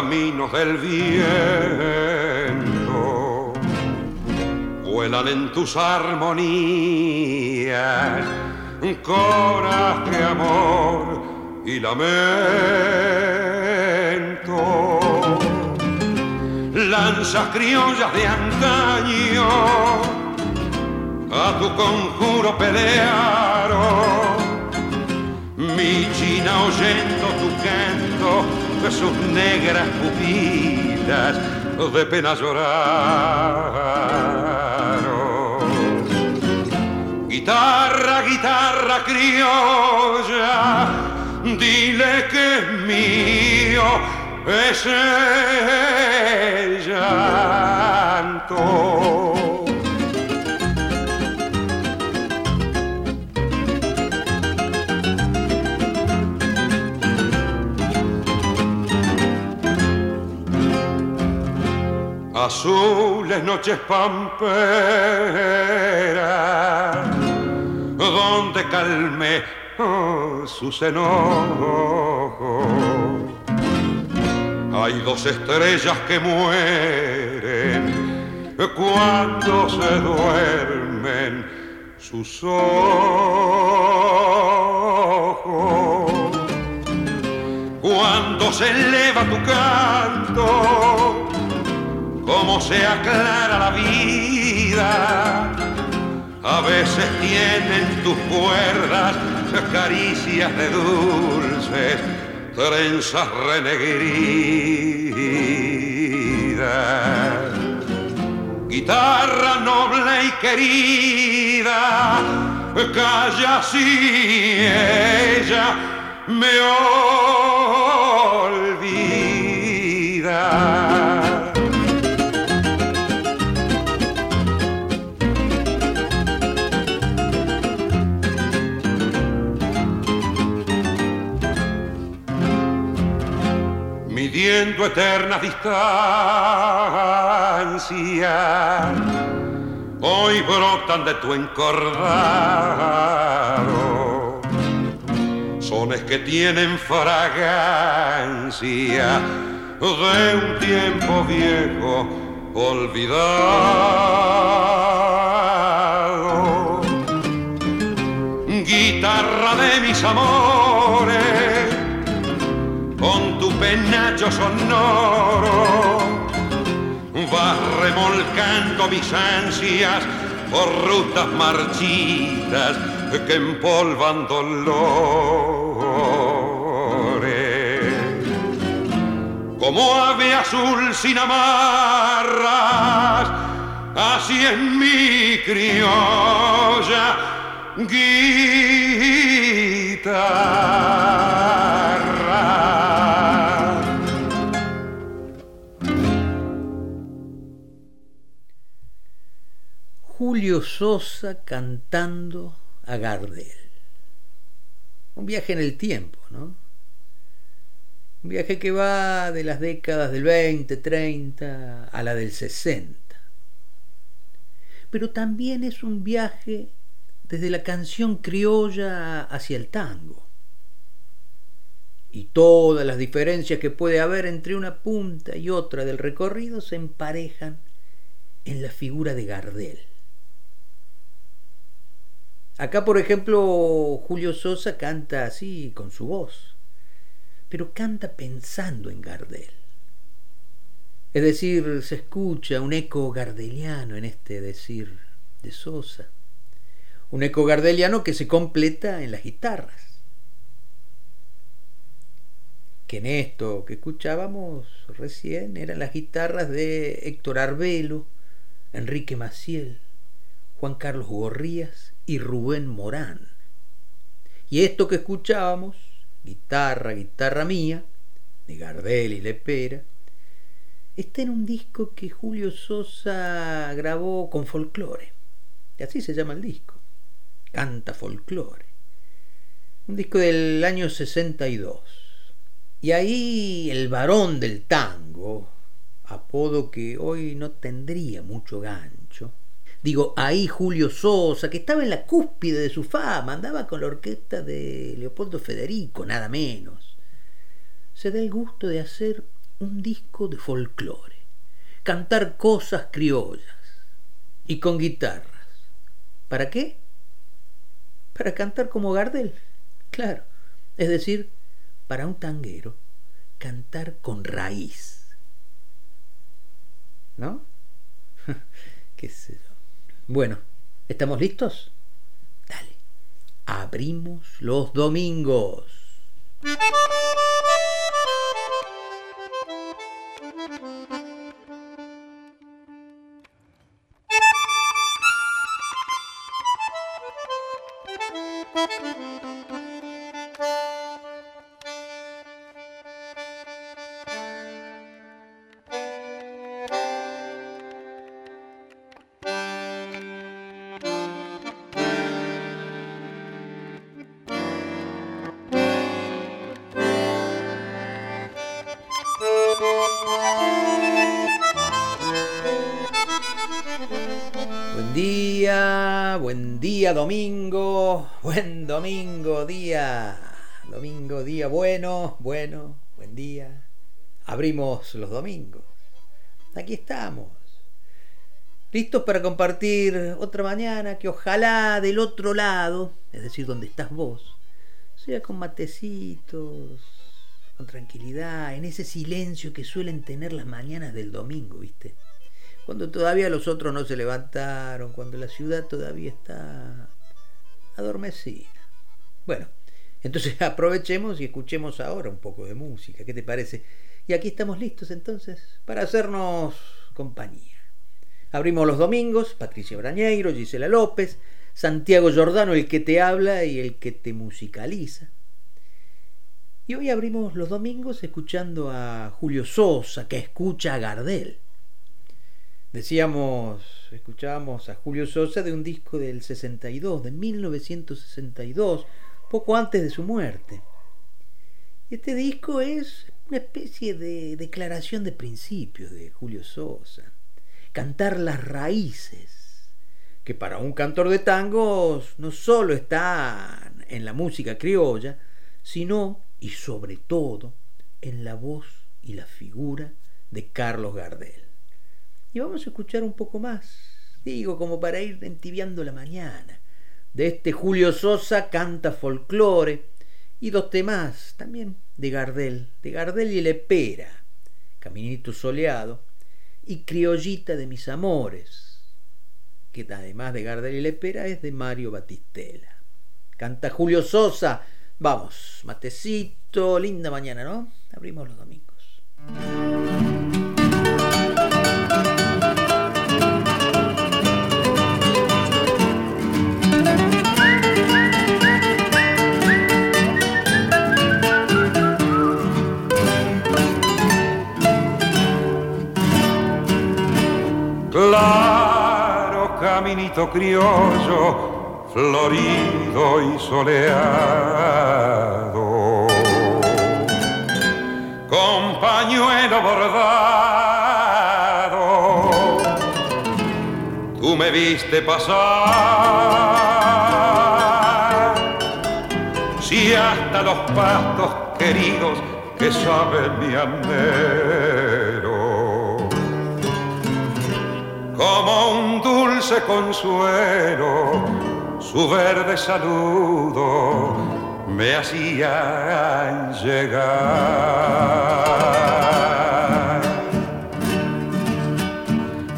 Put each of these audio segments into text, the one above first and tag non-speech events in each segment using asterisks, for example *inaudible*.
Caminos del viento. Vuelan en tus armonías coraje, amor y lamento. Lanzas criollas de antaño a tu conjuro pelearon. Mi china oyendo tu canto, sus negras pupilas de pena lloraron. Guitarra, guitarra criolla, dile que es mío ese llanto. Azules noches pamperas, donde calme oh, sus enojos. Hay dos estrellas que mueren cuando se duermen sus ojos. Cuando se eleva tu canto, cómo se aclara la vida. A veces tienen tus cuerdas caricias de dulces, trenzas renegridas. Guitarra noble y querida, calla si ella me olvida. Midiendo eterna distancia, hoy brotan de tu encordado, sones que tienen fragancia de un tiempo viejo olvidado. Guitarra de mis amores con tu penacho sonoro vas remolcando mis ansias por rutas marchitas que empolvan dolores. Como ave azul sin amarras, así en mi criolla guitarra. Sosa cantando a Gardel. Un viaje en el tiempo, ¿no? Un viaje que va de las décadas del 20, 30 a la del 60. Pero también es un viaje desde la canción criolla hacia el tango. Y todas las diferencias que puede haber entre una punta y otra del recorrido se emparejan en la figura de Gardel. Acá, por ejemplo, Julio Sosa canta así con su voz, pero canta pensando en Gardel. Es decir, se escucha un eco gardeliano en este decir de Sosa, un eco gardeliano que se completa en las guitarras. Que en esto que escuchábamos recién eran las guitarras de Héctor Arbelo, Enrique Maciel, Juan Carlos Gorrías y Rubén Morán. Y esto que escuchábamos, guitarra, guitarra mía, de Gardel y Lepera, está en un disco que Julio Sosa grabó con folclore. Y así se llama el disco. Canta folclore. Un disco del año 62. Y ahí el varón del tango, apodo que hoy no tendría mucho gancho. Digo, ahí Julio Sosa, que estaba en la cúspide de su fama, andaba con la orquesta de Leopoldo Federico, nada menos. Se da el gusto de hacer un disco de folclore, cantar cosas criollas y con guitarras. ¿Para qué? Para cantar como Gardel, claro. Es decir, para un tanguero, cantar con raíz. ¿No? *laughs* ¿Qué sé yo? Bueno, ¿estamos listos? Dale, abrimos los domingos. Los domingos. Aquí estamos. Listos para compartir otra mañana que ojalá del otro lado, es decir, donde estás vos, sea con matecitos, con tranquilidad, en ese silencio que suelen tener las mañanas del domingo, ¿viste? cuando todavía los otros no se levantaron, cuando la ciudad todavía está adormecida. Bueno, entonces *laughs* aprovechemos y escuchemos ahora un poco de música, ¿qué te parece? Y aquí estamos listos entonces para hacernos compañía. Abrimos los domingos, Patricia Brañeiro, Gisela López, Santiago Giordano, el que te habla y el que te musicaliza. Y hoy abrimos los domingos escuchando a Julio Sosa, que escucha a Gardel. Decíamos, escuchábamos a Julio Sosa de un disco del 62, de 1962, poco antes de su muerte. Este disco es una especie de declaración de principios de Julio Sosa. Cantar las raíces, que para un cantor de tangos no solo están en la música criolla, sino y sobre todo en la voz y la figura de Carlos Gardel. Y vamos a escuchar un poco más, digo, como para ir entibiando la mañana. De este Julio Sosa canta folclore y dos temas también de Gardel, de Gardel y Lepera, Caminito Soleado y Criollita de mis amores, que además de Gardel y Lepera es de Mario Batistela. Canta Julio Sosa, vamos, matecito, linda mañana, ¿no? Abrimos los domingos. Criollo, florido y soleado, con pañuelo bordado, tú me viste pasar, si hasta los pastos queridos que sabe mi anhelo como un dulce consuelo, su verde saludo me hacía llegar.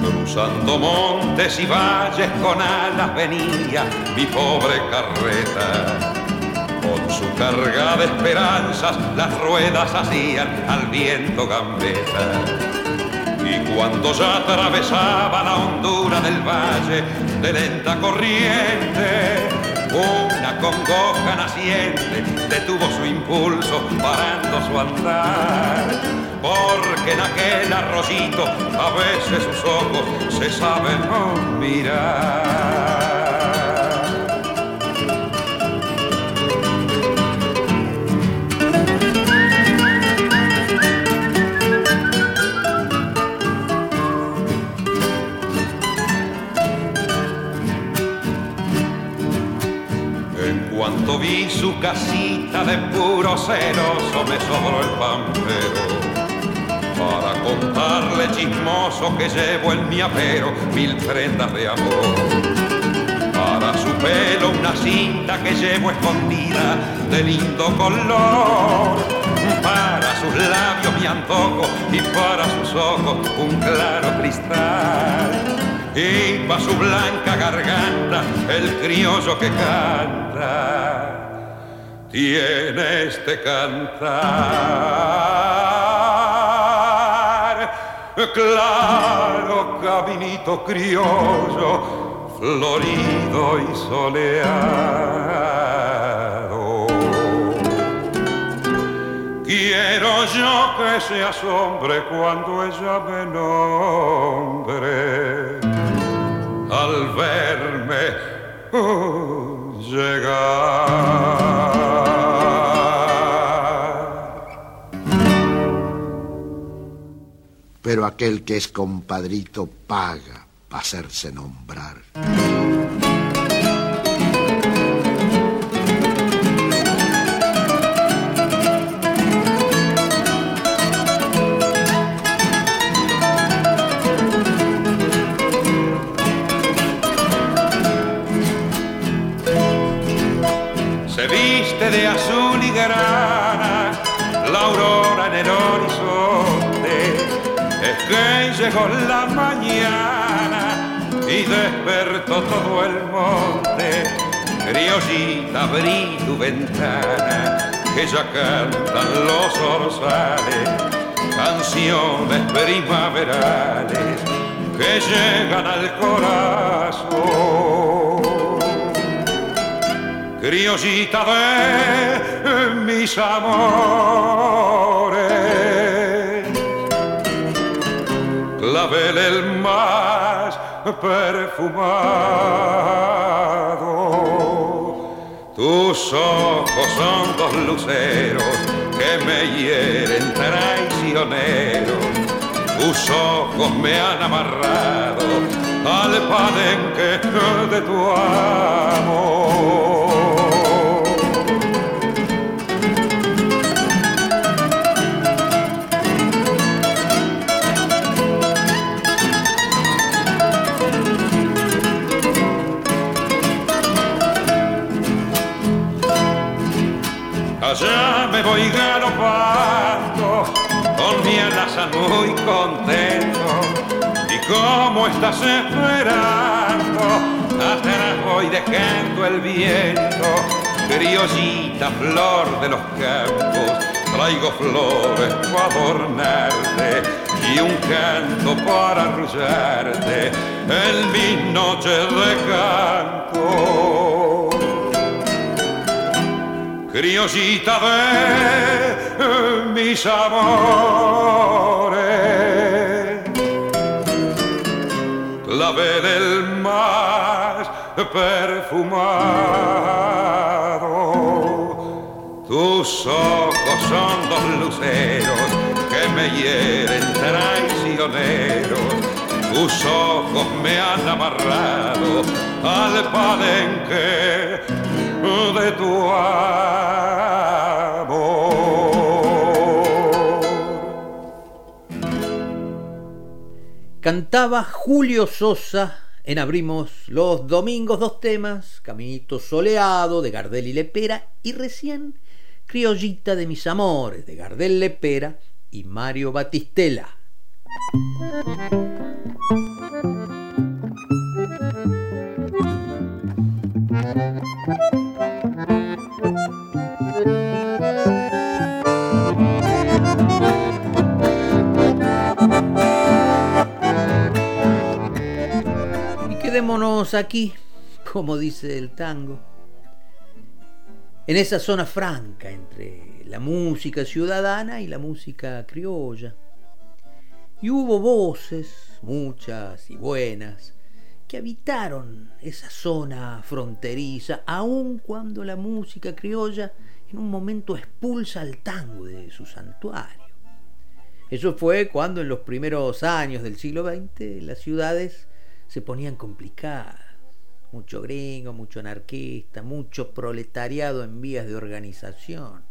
Cruzando montes y valles con alas venía mi pobre carreta. Con su carga de esperanzas las ruedas hacían al viento gambeta y cuando ya atravesaba la hondura del valle de lenta corriente, Una congoja naciente detuvo su impulso parando su andar. Porque en aquel arroyito a veces sus ojos se saben mirar. Vi su casita de puro celoso me sobró el pampero para contarle chismoso que llevo en mi apero mil prendas de amor. Para su pelo una cinta que llevo escondida de lindo color. Para sus labios mi antojo y para sus ojos un claro cristal y pa' su blanca garganta el criollo que canta tiene este cantar. Claro caminito criollo florido y soleado. Quiero yo que se asombre cuando ella me nombre al verme llegar. Pero aquel que es compadrito paga para hacerse nombrar. Todo el monte. Criollita, abrí tu ventana, que ya cantan los orzales, canciones primaverales que llegan al corazón criollita de mis amores, clavel el más perfumado. Tus ojos son dos luceros que me hieren traicioneros. Tus ojos me han amarrado al palenque de tu amor. Muy contento. Y como estás esperando, atrás voy dejando el viento. Criollita, flor de los campos, traigo flores para adornarte y un canto para arrullarte en mi noche de canto criollita de mis amores, clave del más perfumado. Tus ojos son dos luceros que me hieren traicioneros. Tus ojos me han amarrado al palenque de tu Cantaba Julio Sosa en Abrimos los Domingos dos temas, Caminito Soleado de Gardel y Lepera y recién Criollita de mis amores de Gardel Lepera y Mario Batistela. Quedémonos aquí, como dice el tango, en esa zona franca entre la música ciudadana y la música criolla. Y hubo voces, muchas y buenas, que habitaron esa zona fronteriza, aun cuando la música criolla en un momento expulsa al tango de su santuario. Eso fue cuando en los primeros años del siglo XX las ciudades se ponían complicadas. Mucho gringo, mucho anarquista, mucho proletariado en vías de organización.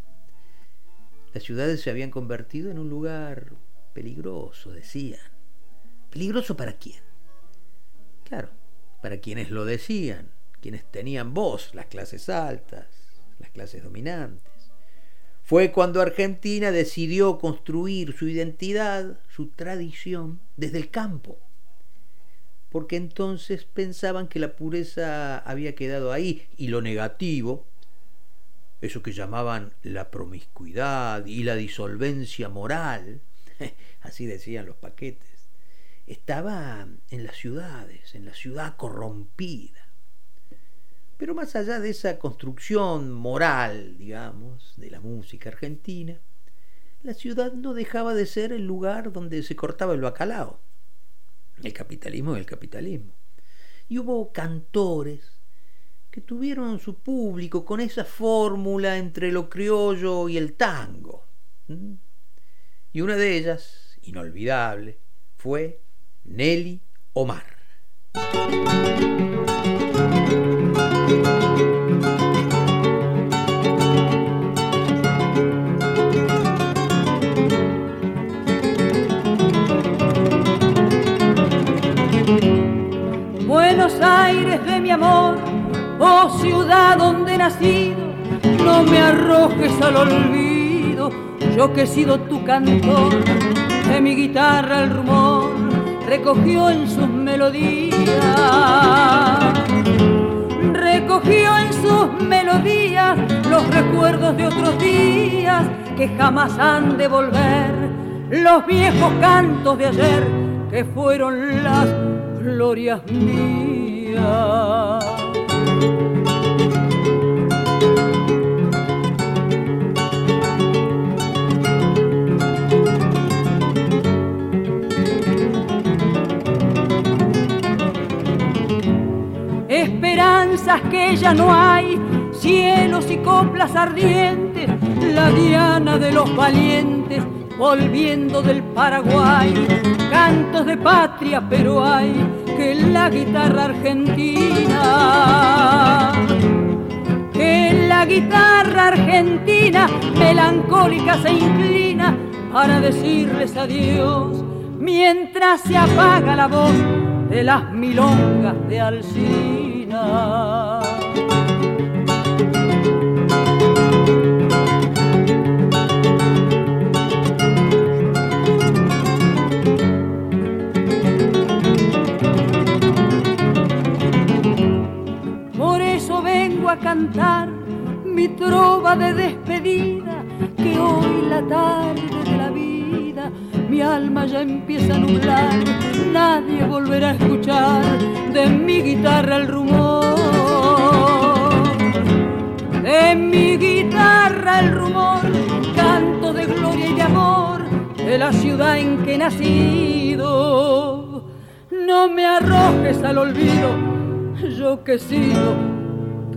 Las ciudades se habían convertido en un lugar peligroso, decían. ¿Peligroso para quién? Claro, para quienes lo decían, quienes tenían voz, las clases altas, las clases dominantes. Fue cuando Argentina decidió construir su identidad, su tradición, desde el campo. Porque entonces pensaban que la pureza había quedado ahí y lo negativo, eso que llamaban la promiscuidad y la disolvencia moral, *laughs* así decían los paquetes, estaba en las ciudades, en la ciudad corrompida. Pero más allá de esa construcción moral, digamos, de la música argentina, la ciudad no dejaba de ser el lugar donde se cortaba el bacalao. El capitalismo es el capitalismo. Y hubo cantores que tuvieron su público con esa fórmula entre lo criollo y el tango. Y una de ellas, inolvidable, fue Nelly Omar. Aires de mi amor, oh ciudad donde he nacido, no me arrojes al olvido, yo que he sido tu cantor, de mi guitarra el rumor recogió en sus melodías, recogió en sus melodías los recuerdos de otros días que jamás han de volver, los viejos cantos de ayer que fueron las glorias mías. Esperanzas que ya no hay, cielos y coplas ardientes, la diana de los valientes volviendo del Paraguay, cantos de patria, pero hay que la guitarra argentina, que la guitarra argentina melancólica se inclina para decirles adiós, mientras se apaga la voz de las milongas de Alcina. Cantar mi trova de despedida, que hoy la tarde de la vida mi alma ya empieza a nublar, nadie volverá a escuchar de mi guitarra el rumor, de mi guitarra el rumor, canto de gloria y de amor de la ciudad en que he nacido. No me arrojes al olvido, yo que sigo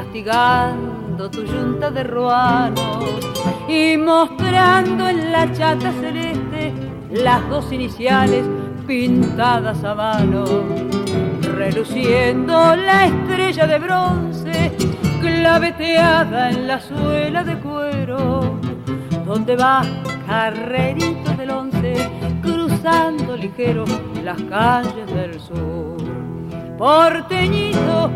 Castigando tu yunta de ruanos y mostrando en la chata celeste las dos iniciales pintadas a mano, reluciendo la estrella de bronce claveteada en la suela de cuero, donde va carrerito del once cruzando ligero las calles del sur. Porteñito,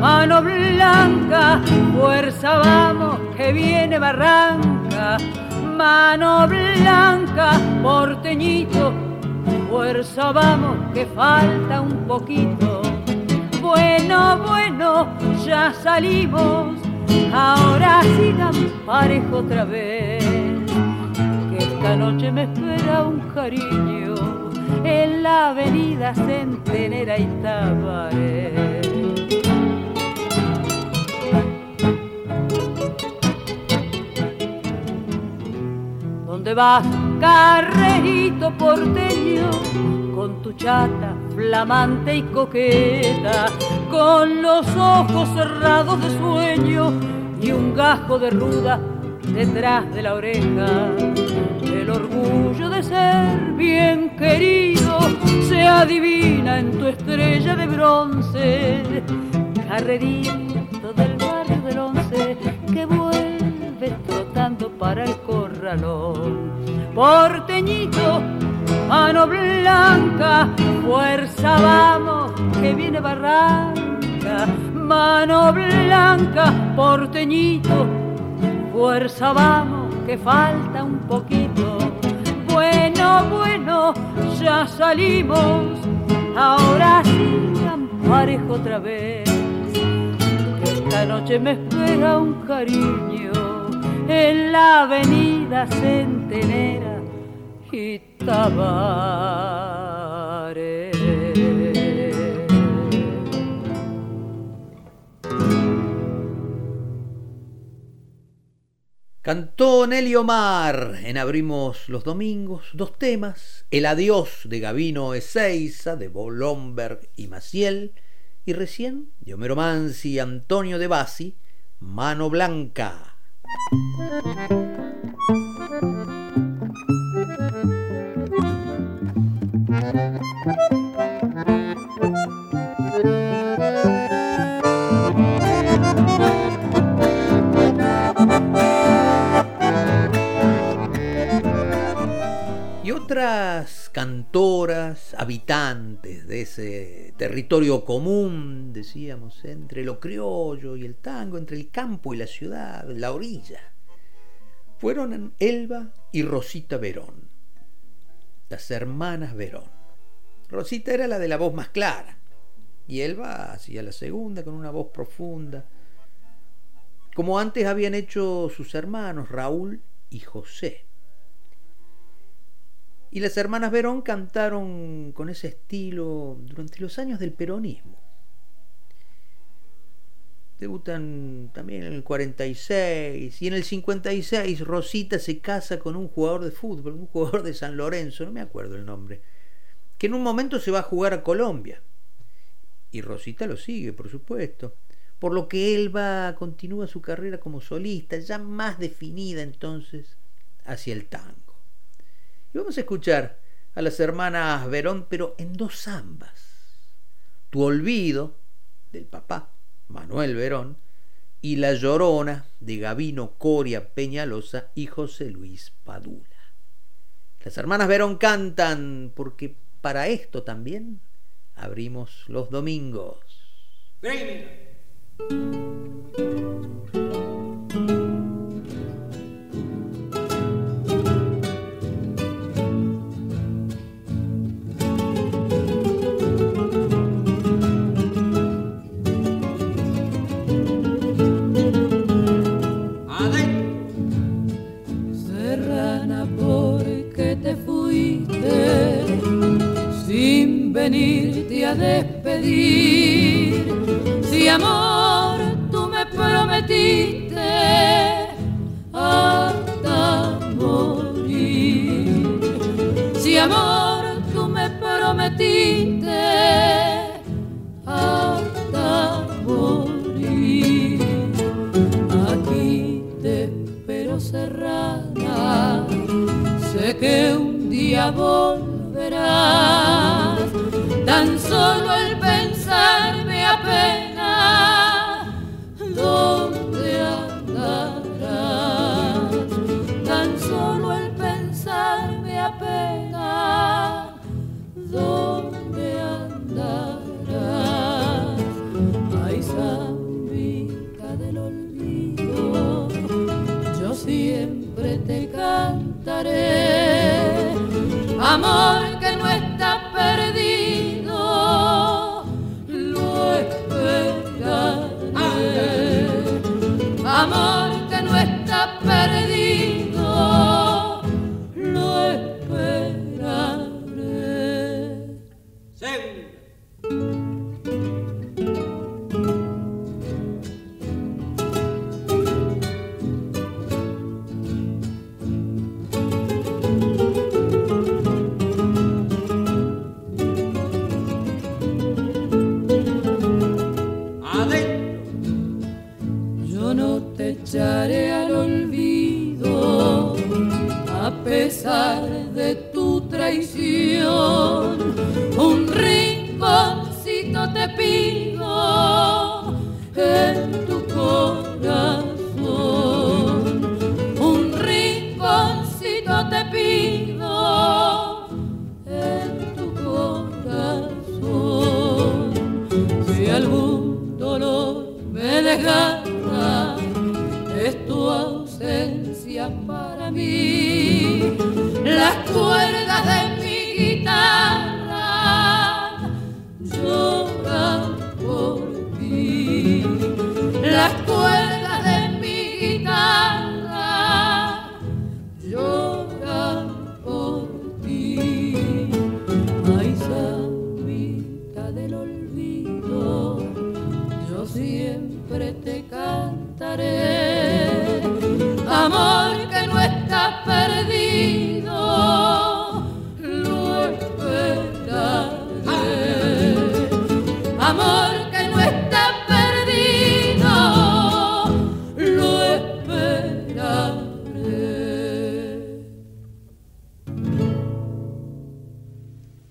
mano blanca, fuerza vamos, que viene barranca, mano blanca, porteñito, fuerza vamos, que falta un poquito. Bueno, bueno, ya salimos, ahora sigan parejo otra vez, que esta noche me espera un cariño en la avenida Centenera y Tabaré. ¿Dónde vas, carrerito porteño? Con tu chata flamante y coqueta, con los ojos cerrados de sueño y un gajo de ruda detrás de la oreja. El orgullo de ser bien querido se adivina en tu estrella de bronce, carrerito del barrio del once que vuelves trotando para el corralón. Porteñito, mano blanca, fuerza vamos, que viene barranca, mano blanca, porteñito, fuerza vamos, que falta un poquito. Bueno, bueno, ya salimos, ahora sí parejo otra vez. Esta noche me espera un cariño en la avenida Centenera y. Cantó Nelly Omar en Abrimos los Domingos dos temas, El Adiós de Gavino Ezeiza, de Bolomberg y Maciel, y recién de Homero Mansi y Antonio de Bassi, Mano Blanca. Y otras cantoras, habitantes de ese territorio común, decíamos, entre lo criollo y el tango, entre el campo y la ciudad, la orilla, fueron Elba y Rosita Verón, las hermanas Verón. Rosita era la de la voz más clara y Elba hacía la segunda con una voz profunda, como antes habían hecho sus hermanos Raúl y José. Y las hermanas Verón cantaron con ese estilo durante los años del peronismo. Debutan también en el 46 y en el 56 Rosita se casa con un jugador de fútbol, un jugador de San Lorenzo, no me acuerdo el nombre, que en un momento se va a jugar a Colombia. Y Rosita lo sigue, por supuesto. Por lo que Elba continúa su carrera como solista, ya más definida entonces hacia el tango. Y vamos a escuchar a las hermanas Verón, pero en dos zambas. Tu olvido, del papá, Manuel Verón, y La Llorona, de Gavino Coria Peñalosa y José Luis Padula. Las hermanas Verón cantan porque para esto también abrimos los domingos. Serrana, venirte a despedir? Si amor tú me prometiste hasta morir. Si amor tú me prometiste hasta morir. Aquí te espero serrana, sé que un día volverás tan solo el pensar me apena. ¿Dónde andarás? Tan solo el pensar me apena. ¿Dónde andarás? Paisambica del olvido, yo siempre te cantaré.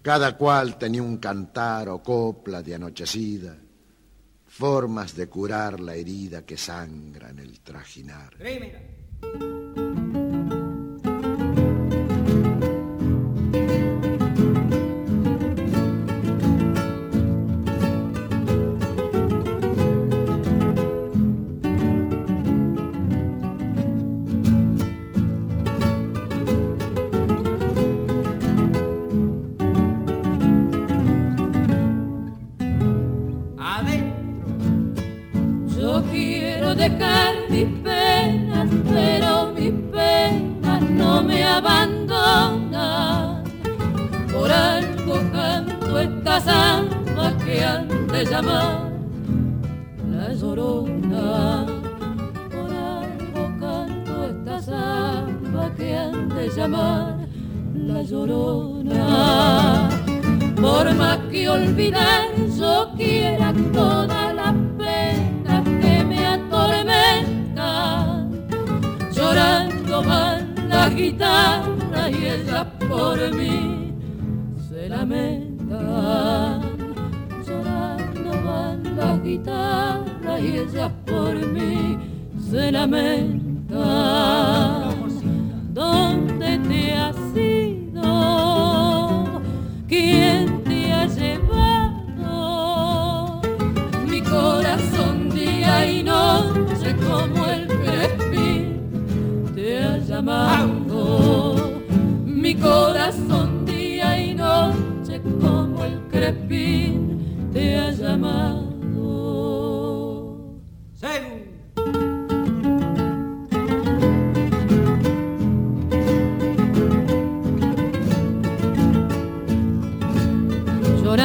Cada cual tenía un cantar o copla de anochecida, formas de curar la herida que sangra en el trajinar.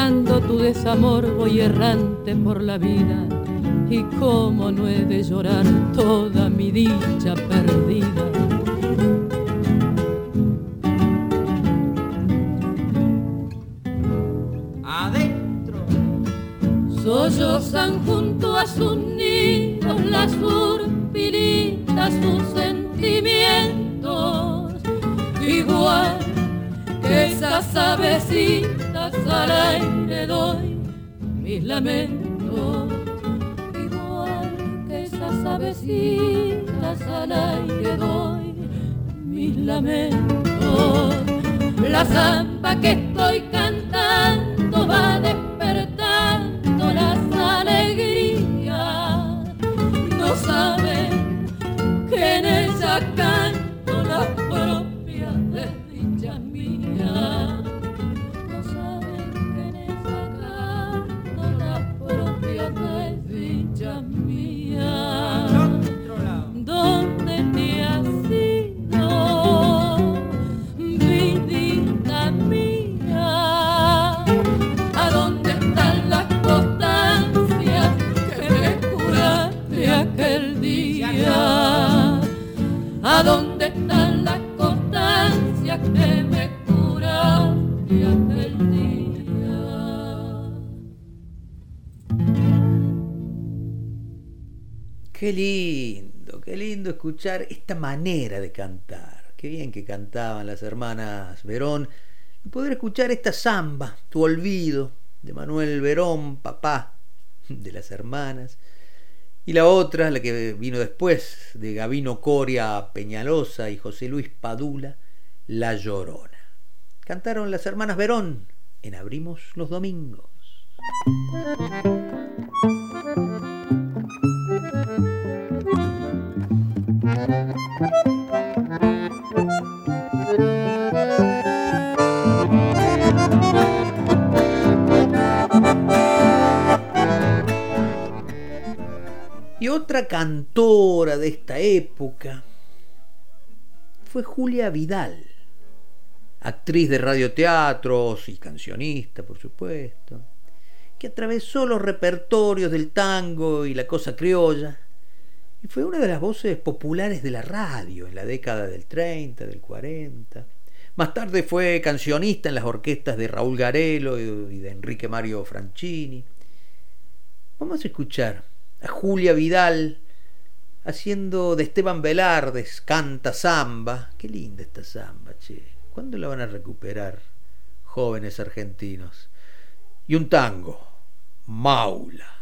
llorando tu desamor voy errante por la vida. Y cómo no he de llorar toda mi dicha perdida. Adentro, sollozan junto a sus nidos las urpilitas, sus sentimientos, igual que esas avecinas al aire doy mis lamentos, igual que esas avecitas al aire doy mis lamentos. La zampa que estoy cantando va de Qué lindo, qué lindo escuchar esta manera de cantar. Qué bien que cantaban las hermanas Verón. Y poder escuchar esta samba, Tu Olvido, de Manuel Verón, papá de las hermanas. Y la otra, la que vino después, de Gavino Coria Peñalosa y José Luis Padula, La Llorona. Cantaron las hermanas Verón en Abrimos los Domingos. Y otra cantora de esta época fue Julia Vidal, actriz de radioteatros y cancionista, por supuesto, que atravesó los repertorios del tango y la cosa criolla, y fue una de las voces populares de la radio en la década del 30, del 40. Más tarde fue cancionista en las orquestas de Raúl Garelo y de Enrique Mario Franchini. Vamos a escuchar a Julia Vidal haciendo de Esteban Velardes, canta samba. Qué linda esta samba, che. ¿Cuándo la van a recuperar, jóvenes argentinos? Y un tango, Maula.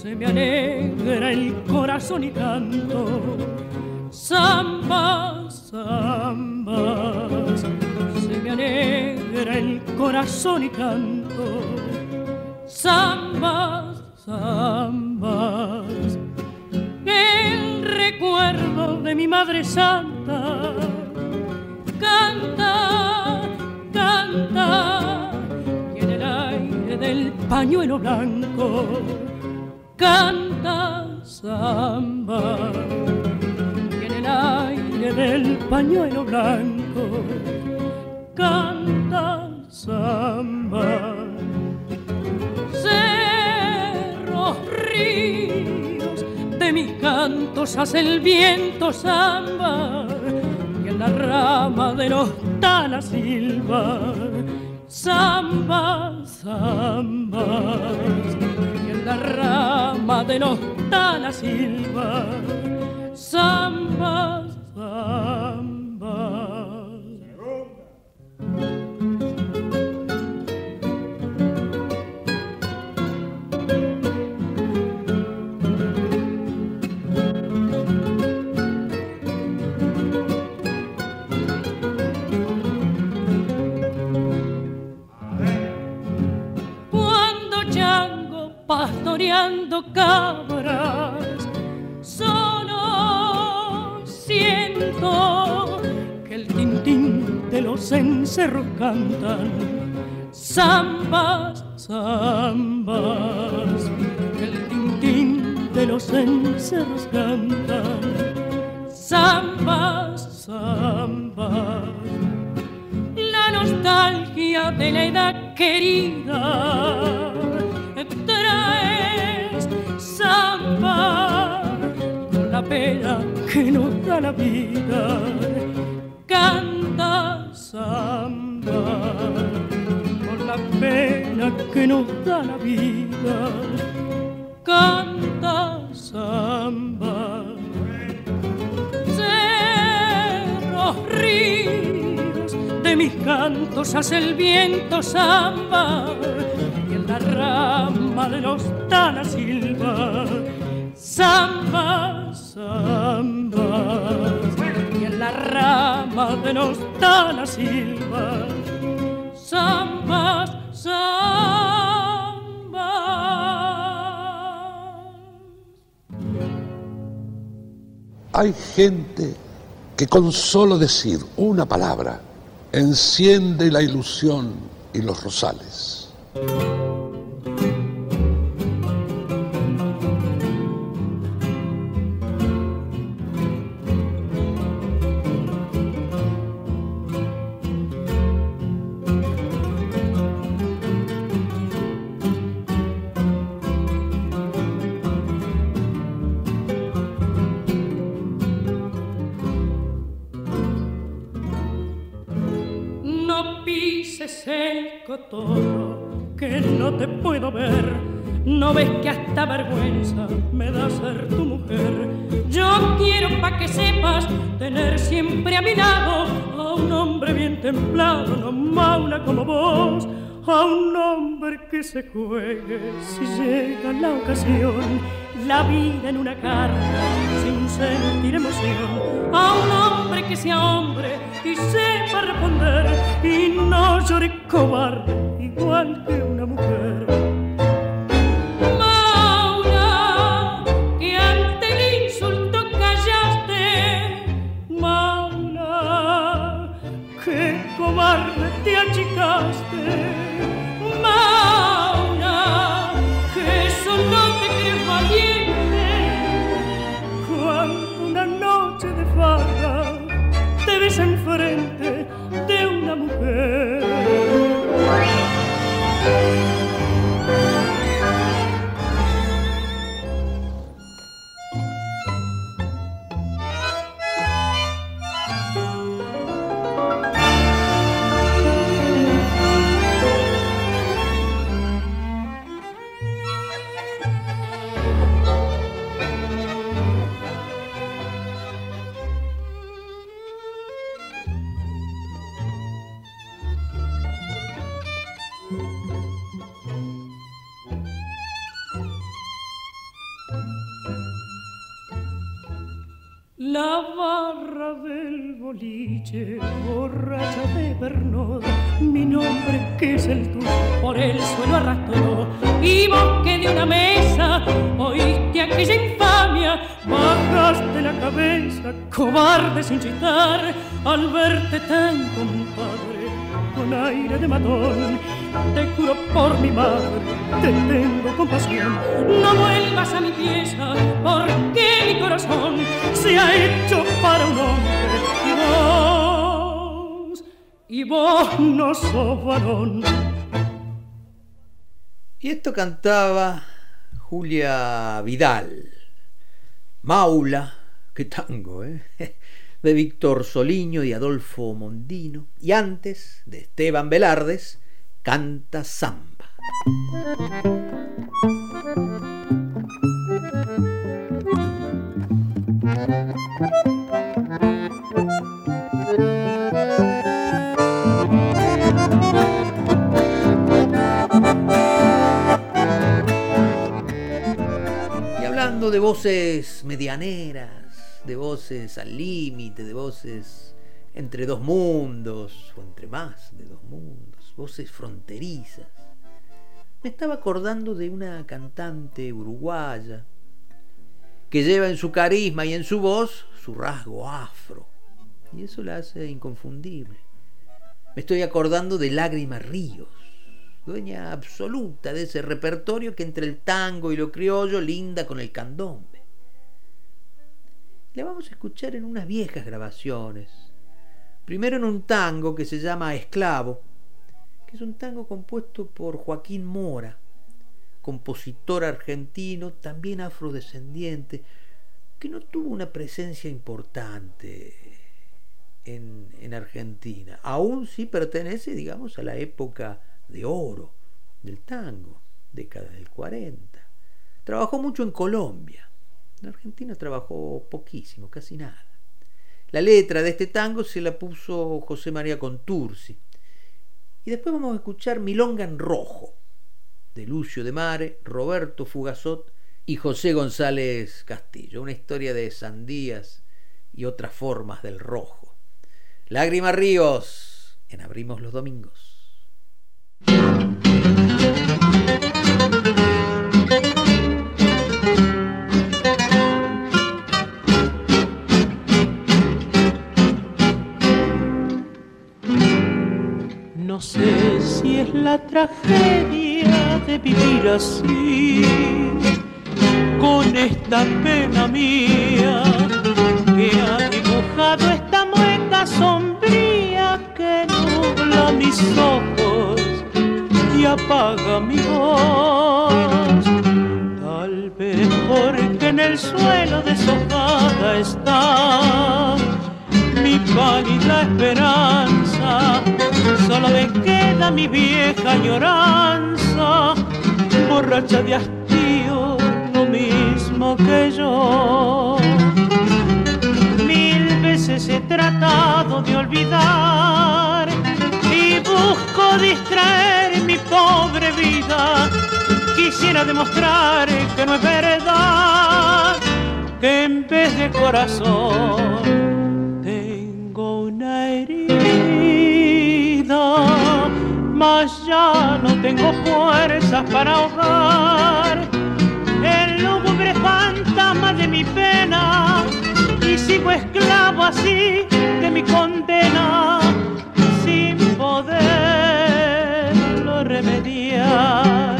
se me alegra el corazón y canto, samba, samba, se me alegra el corazón y canto, samba, samba, el recuerdo de mi madre santa. Canta, canta, y en el aire del pañuelo blanco canta samba, y en el aire del pañuelo blanco canta samba. Cerros, ríos, de mis cantos hace el viento samba. La rama de los talas silva, samba, samba, y en la rama de los talas silva, samba, samba. Pastoreando cabras, solo siento que el tintín de los encerros cantan, zambas, zambas, que el tintín de los encerros cantan, zambas, zambas. La nostalgia de la edad querida con la pena que nos da la vida. Canta samba con la pena que nos da la vida. Canta samba. Cerros, ríos, de mis cantos hace el viento samba la rama de los talas silva, samba, samba, y en la rama de los talas silva, samba, samba. Hay gente que con solo decir una palabra enciende la ilusión y los rosales. Me da ser tu mujer. Yo quiero pa' que sepas tener siempre a mi lado a un hombre bien templado, no maula como vos a un hombre que se juegue si llega la ocasión, la vida en una carta sin sentir emoción, a un hombre que sea hombre y sepa responder y no llore cobarde igual que una mujer. Achicaste sin chistar, al verte tan compadre, con aire de matón te juro por mi madre, te tengo compasión. No vuelvas a mi pieza, porque mi corazón se ha hecho para un hombre. Y vos, y vos no sos varón. Y esto cantaba Julia Vidal. Maula, qué tango, ¿eh? De Víctor Soliño y Adolfo Mondino, y antes de Esteban Velardes, canta samba. Y hablando de voces medianeras, de voces al límite, de voces entre dos mundos o entre más de dos mundos voces fronterizas. Me estaba acordando de una cantante uruguaya que lleva en su carisma y en su voz su rasgo afro. Y eso la hace inconfundible. Me estoy acordando de Lágrimas Ríos, dueña absoluta de ese repertorio que entre el tango y lo criollo linda con el candombe. La vamos a escuchar en unas viejas grabaciones. Primero en un tango que se llama Esclavo, que es un tango compuesto por Joaquín Mora, compositor argentino, también afrodescendiente, que no tuvo una presencia importante en, en, Argentina. Aún sí pertenece, digamos, a la época de oro del tango, década del 40. Trabajó mucho en Colombia. En Argentina trabajó poquísimo, casi nada. La letra de este tango se la puso José María Contursi y después vamos a escuchar Milonga en Rojo, de Lucio de Mare, Roberto Fugazot y José González Castillo, una historia de sandías y otras formas del rojo. Lágrimas Ríos, en Abrimos los Domingos. No sé si es la tragedia de vivir así, con esta pena mía que ha dibujado esta mueca sombría que nubla mis ojos y apaga mi voz. Tal vez porque en el suelo deshojada está mi pálida esperanza solo me queda mi vieja lloranza, borracha de hastío, lo mismo que yo. Mil veces he tratado de olvidar y busco distraer mi pobre vida. Quisiera demostrar que no es verdad, que en vez de corazón tengo una herida, mas ya no tengo fuerzas para ahogar el lúgubre fantasma de mi pena y sigo esclavo así de mi condena sin poderlo remediar.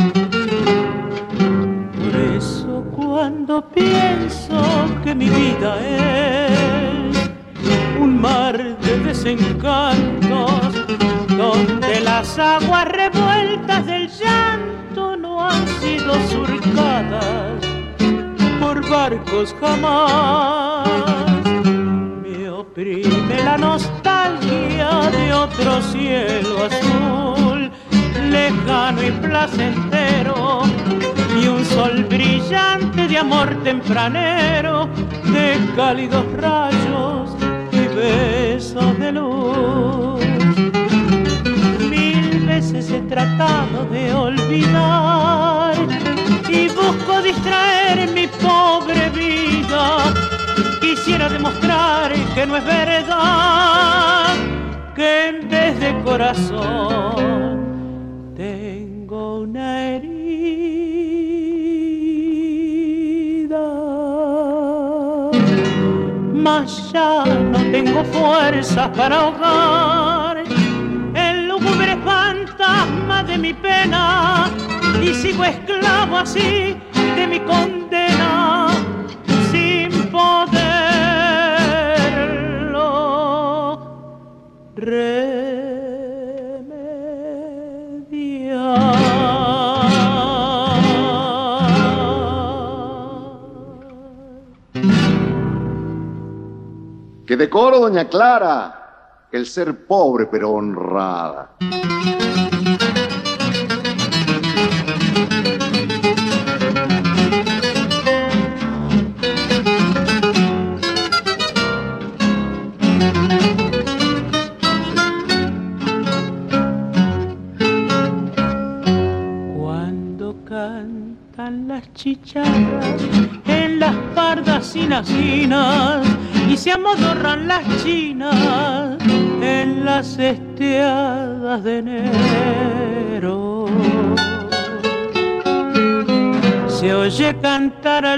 Por eso cuando pienso que mi vida es un mar de desencantos, donde las aguas revueltas del llanto no han sido surcadas por barcos jamás. Me oprime la nostalgia de otro cielo azul, lejano y placentero, y un sol brillante de amor tempranero, de cálidos rayos y besos de luz. Mil veces he tratado de olvidar y busco distraer mi pobre vida. Quisiera demostrar que no es verdad, que en vez de corazón tengo una herida. Mas ya no tengo fuerzas para ahogar el lúgubre fantasma de mi pena. Y sigo esclavo así de mi condena sin poderlo Que decoro, doña Clara, el ser pobre pero honrada.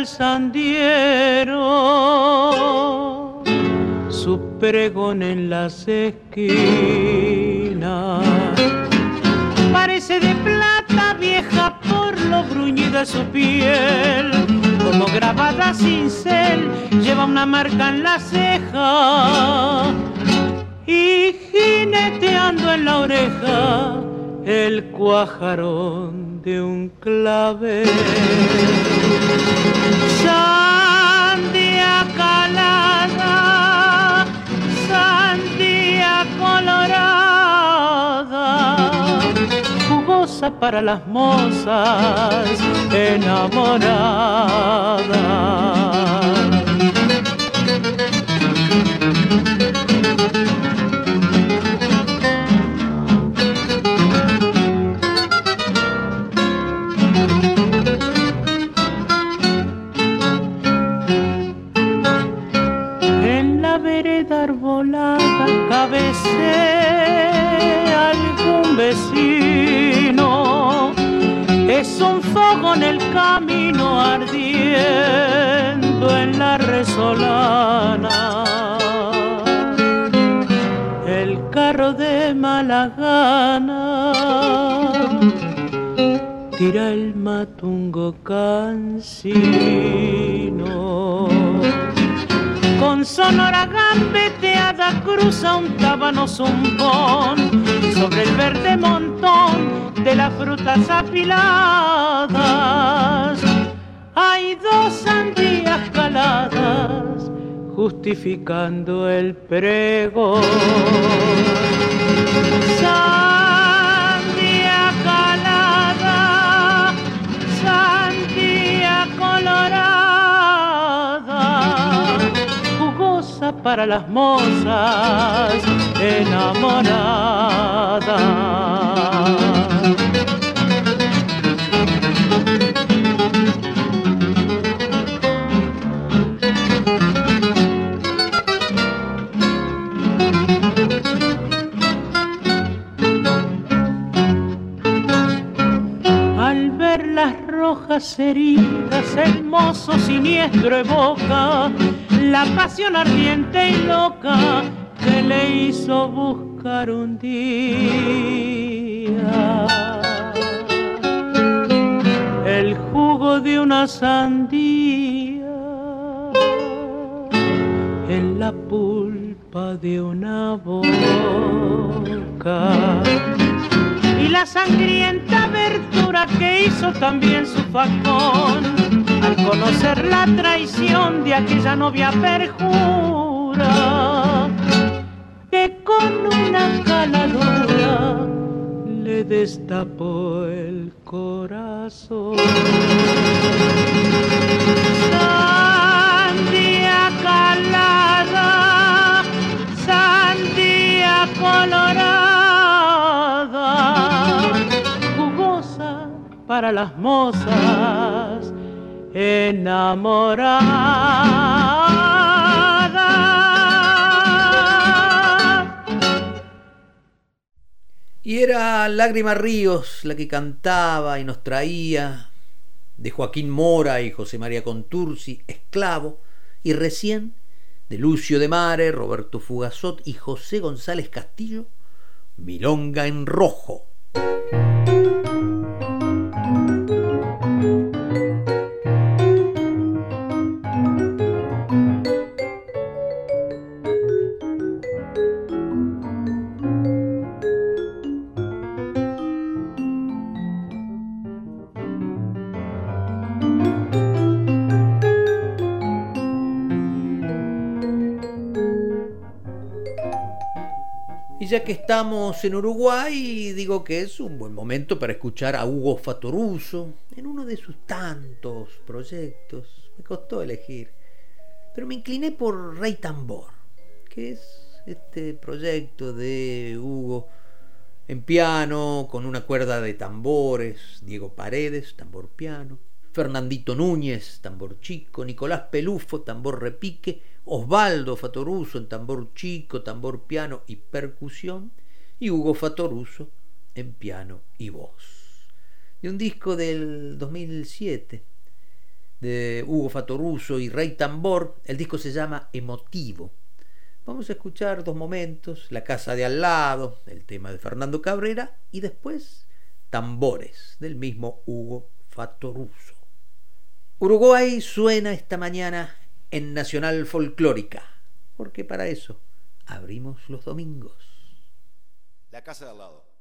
Al sandiero su pregón en las esquinas. Parece de plata vieja por lo bruñida su piel, como grabada sin cel, lleva una marca en la ceja y jineteando en la oreja el cuajarón de un clavel. Sandía calada, sandía colorada, jugosa para las mozas enamoradas. Es un fuego en el camino ardiendo en la resolana. El carro de mala gana tira el matungo cansino. Con sonora gambeteada cruza un tábano zumbón sobre el verde montón de las frutas apiladas. Hay dos sandías caladas justificando el pregón. Para las mozas enamoradas. rojas heridas el mozo siniestro evoca la pasión ardiente y loca que le hizo buscar un día. El jugo de una sandía en la pulpa de una boca. Y la sangrienta verdura que hizo también su facón al conocer la traición de aquella novia perjura que con una caladura le destapó el corazón. Sandía calada, sandía colorada para las mozas enamoradas. Y era Lágrima Ríos la que cantaba y nos traía de Joaquín Mora y José María Contursi, Esclavo, y recién de Lucio de Mare, Roberto Fugazot y José González Castillo, Milonga en Rojo. Ya que estamos en Uruguay, digo que es un buen momento para escuchar a Hugo Fatoruso en uno de sus tantos proyectos. Me costó elegir, pero me incliné por Rey Tambor, que es este proyecto de Hugo en piano, con una cuerda de tambores, Diego Paredes, tambor piano, Fernandito Núñez, tambor chico, Nicolás Pelufo, tambor repique, Osvaldo Fatoruso en tambor chico, tambor piano y percusión, y Hugo Fatoruso en piano y voz. De un disco del 2007 de Hugo Fatoruso y Rey Tambor, el disco se llama Emotivo. Vamos a escuchar dos momentos, La casa de al lado, el tema de Fernando Cabrera, y después Tambores, del mismo Hugo Fatoruso. Uruguay suena esta mañana en Nacional Folclórica, porque para eso abrimos los domingos. La casa de al lado.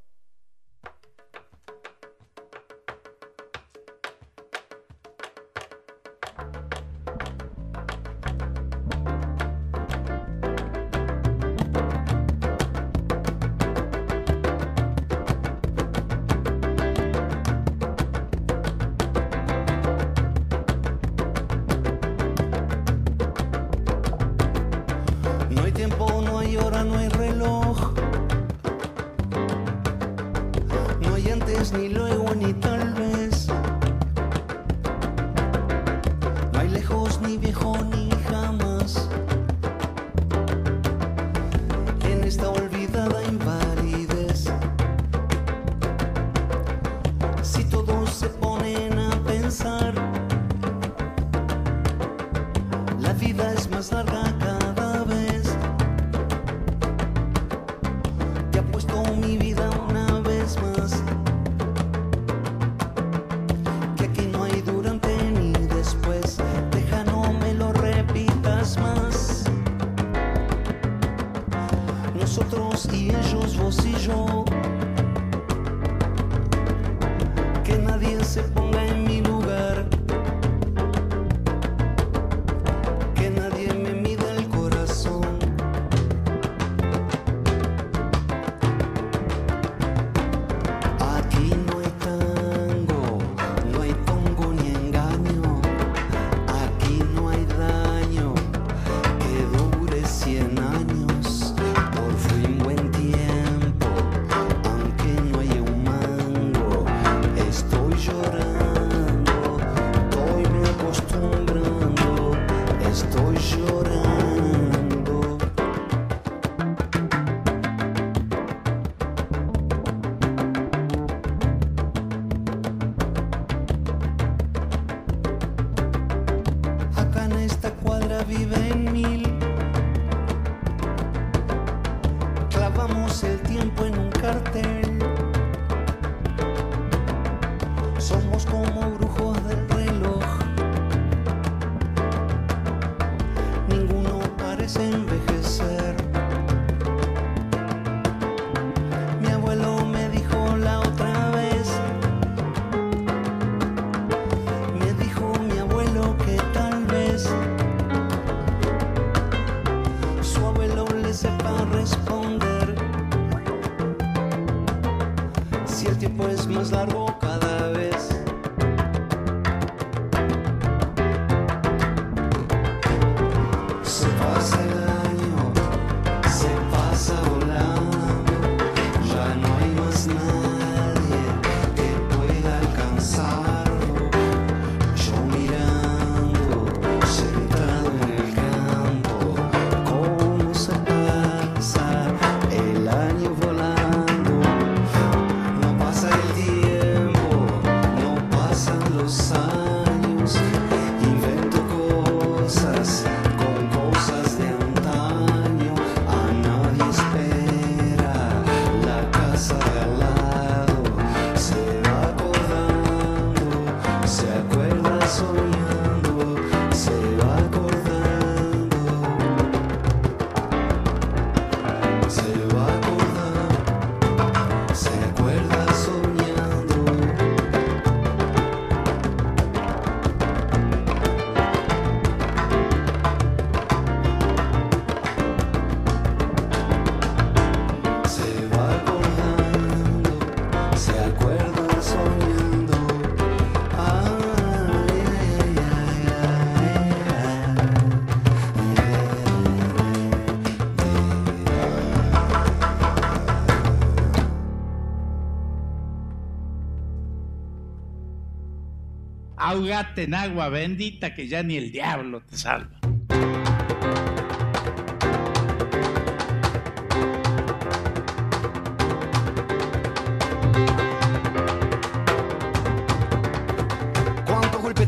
ahogate en agua bendita que ya ni el diablo te salva.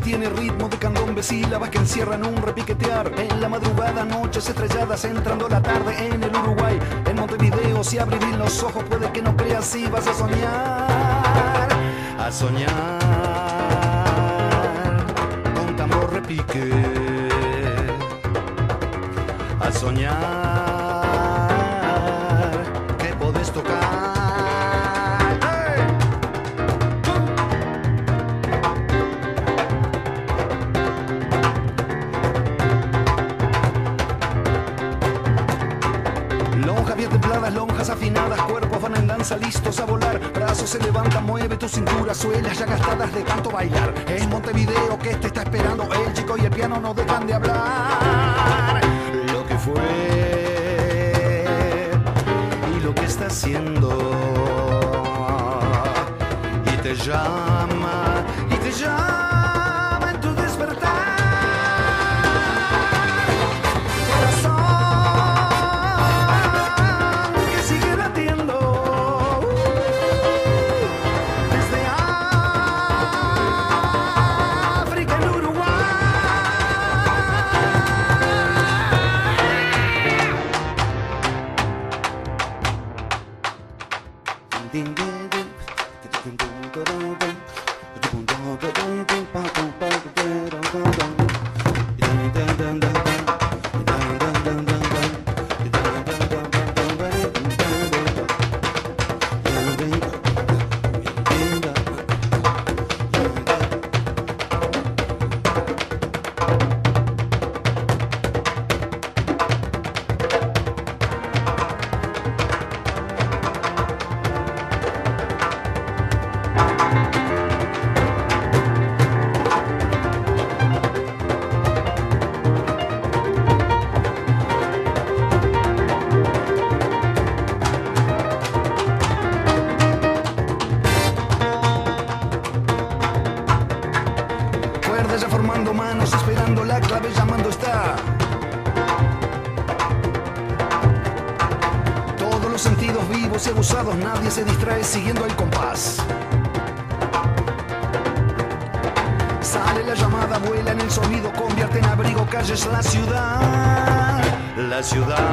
tiene ritmo de candombe, sílabas que encierran un repiquetear. En la madrugada, noches estrelladas, entrando la tarde en el Uruguay. En Montevideo, si abrir los ojos, puede que no creas si vas a soñar. A soñar. cristianos no dejan de hablar. La ciudad,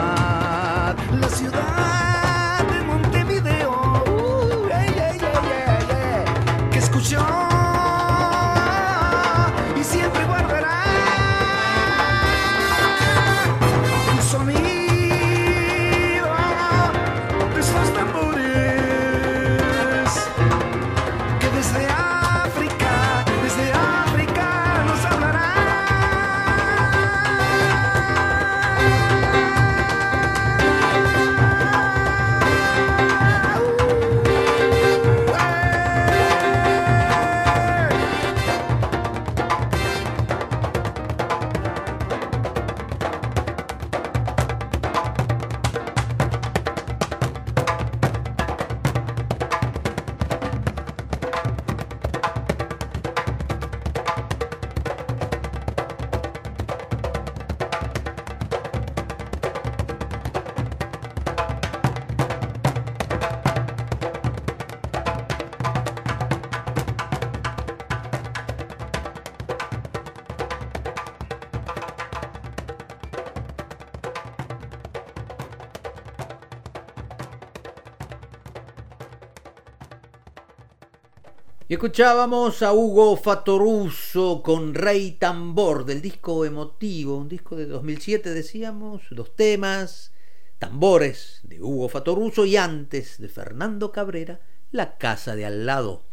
escuchábamos a Hugo Fatoruso con Rey Tambor del disco emotivo, un disco de 2007 decíamos, dos temas, tambores de Hugo Fatoruso y antes de Fernando Cabrera, La Casa de Al lado.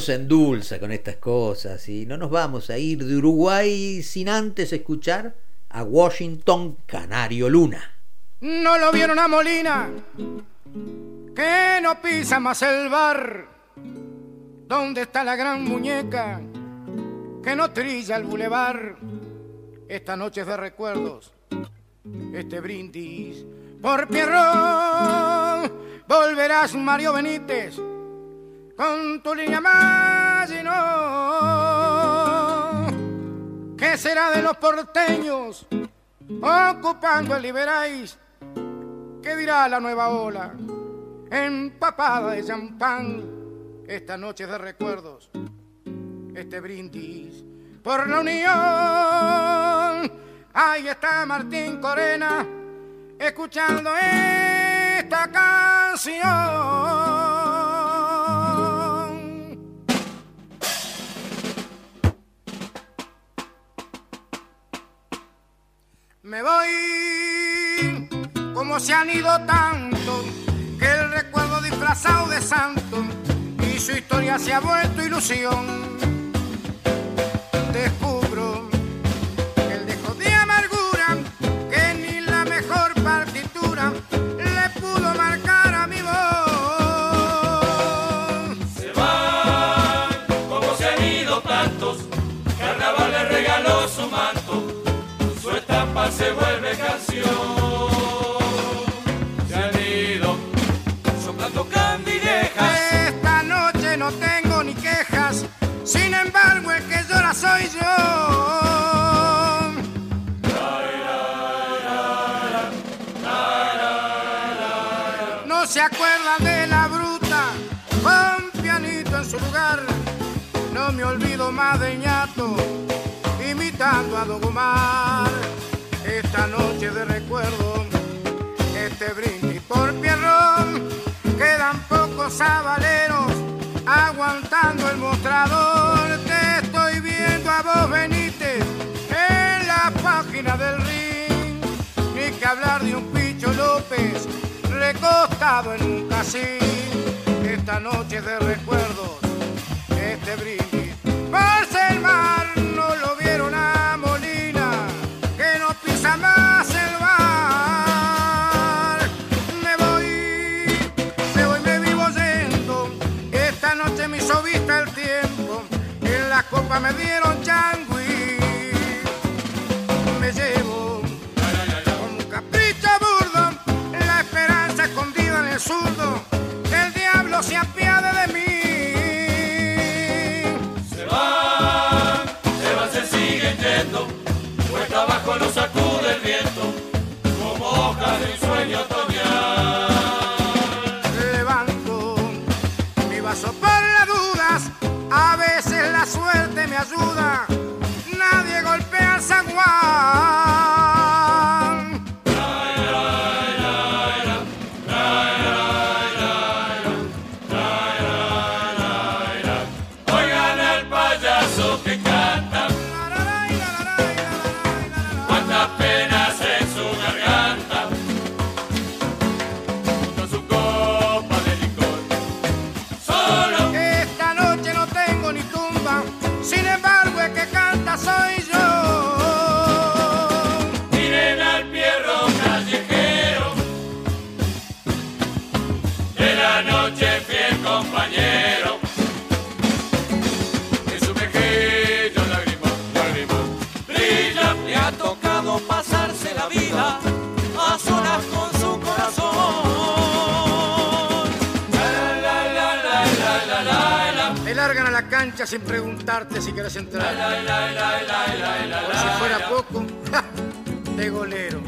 Se endulza con estas cosas y no nos vamos a ir de Uruguay sin antes escuchar a Washington Canario Luna. No lo vieron a Molina, que no pisa más el bar. ¿Dónde está la gran muñeca que no trilla el bulevar? Esta noche de recuerdos, este brindis por Pierrón. Volverás, Mario Benítez, con tu línea no. ¿Qué será de los porteños ocupando el Liberáis? ¿Qué dirá la nueva ola? Empapada de champán, esta noche de recuerdos, este brindis por la unión. Ahí está Martín Corena escuchando esta canción. Me voy como se han ido tanto que el recuerdo disfrazado de santo y su historia se ha vuelto ilusión. Me olvido más de ñato, imitando a Dogomar. Esta noche de recuerdo, este brindis por Pierrón, quedan pocos sabaleros aguantando el mostrador. Te estoy viendo a vos, Benítez, en la página del ring. Ni que hablar de un Picho López recostado en un casín. Esta noche de recuerdos, este brindis por ser mar no lo vieron a Molina, que no pisa más el bar. Me voy, me voy, me vivo yendo. Esta noche me hizo vista el tiempo. En la copa me dieron sin preguntarte si quieres entrar. Por si fuera poco, ¡ja! de golero.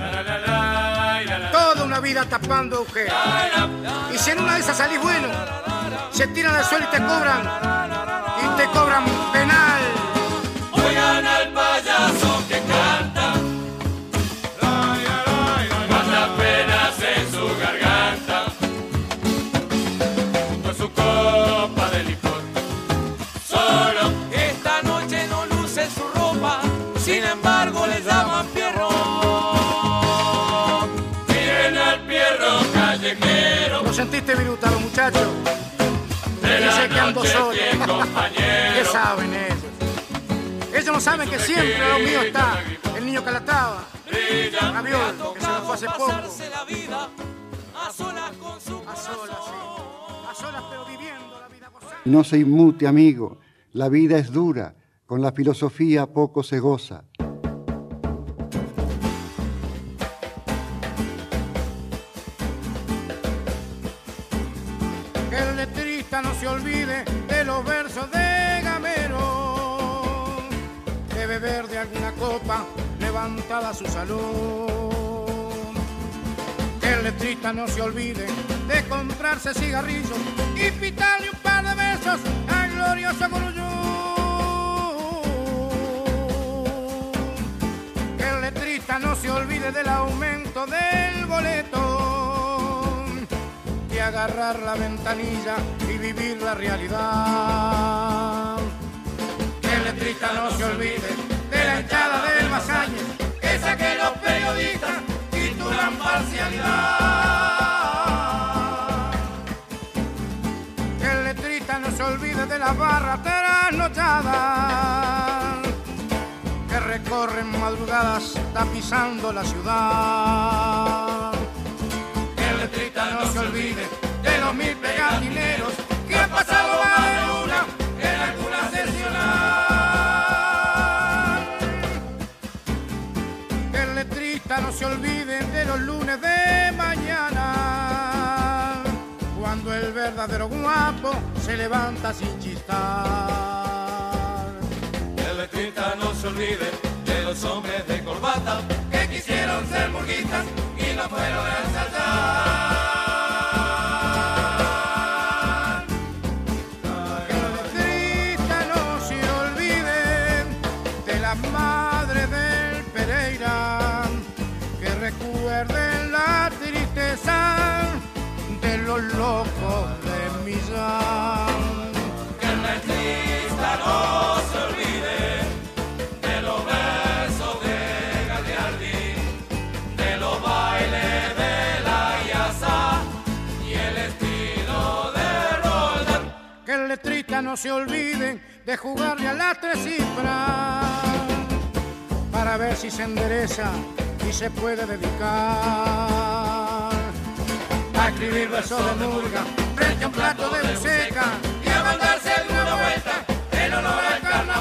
Toda una vida tapando agujeros. Y si en una de esas salís bueno, se tiran al suelo y te cobran. Y te cobran penal. Le llaman pierro. Miren al pierro callejero. ¿Lo sentiste, Viruta, los muchachos? De la Dice que ando solo. *laughs* ¿Qué saben ellos? Ellos no saben que siempre a lo mío está el niño Calatrava, Brilla. Gaviol, que se nos fue hace poco. Pasarse la vida a solas con su A solas, sí. A solas, pero viviendo la vida. No se inmute, amigo. La vida es dura. Con la filosofía poco se goza. Alguna copa levantada a su salud. Que el letrista no se olvide de comprarse cigarrillos y pitarle un par de besos al glorioso Guruyú. Que el letrista no se olvide del aumento del boleto y agarrar la ventanilla y vivir la realidad. Que el letrista no se olvide de la hinchada del Masañez, esa que los periodistas titulan parcialidad. Que el letrista no se olvide de las barras trasnochadas que recorren madrugadas tapizando la ciudad. Que el letrista no se olvide de los mil pegatineros se olvide de los lunes de mañana, cuando el verdadero guapo se levanta sin chistar. El letrista no se olvide de los hombres de se olvide de jugarle a las tres cifras para ver si se endereza y se puede dedicar a escribir versos de murga frente a un plato de buceca y a mandarse una vuelta en honor al carnaval.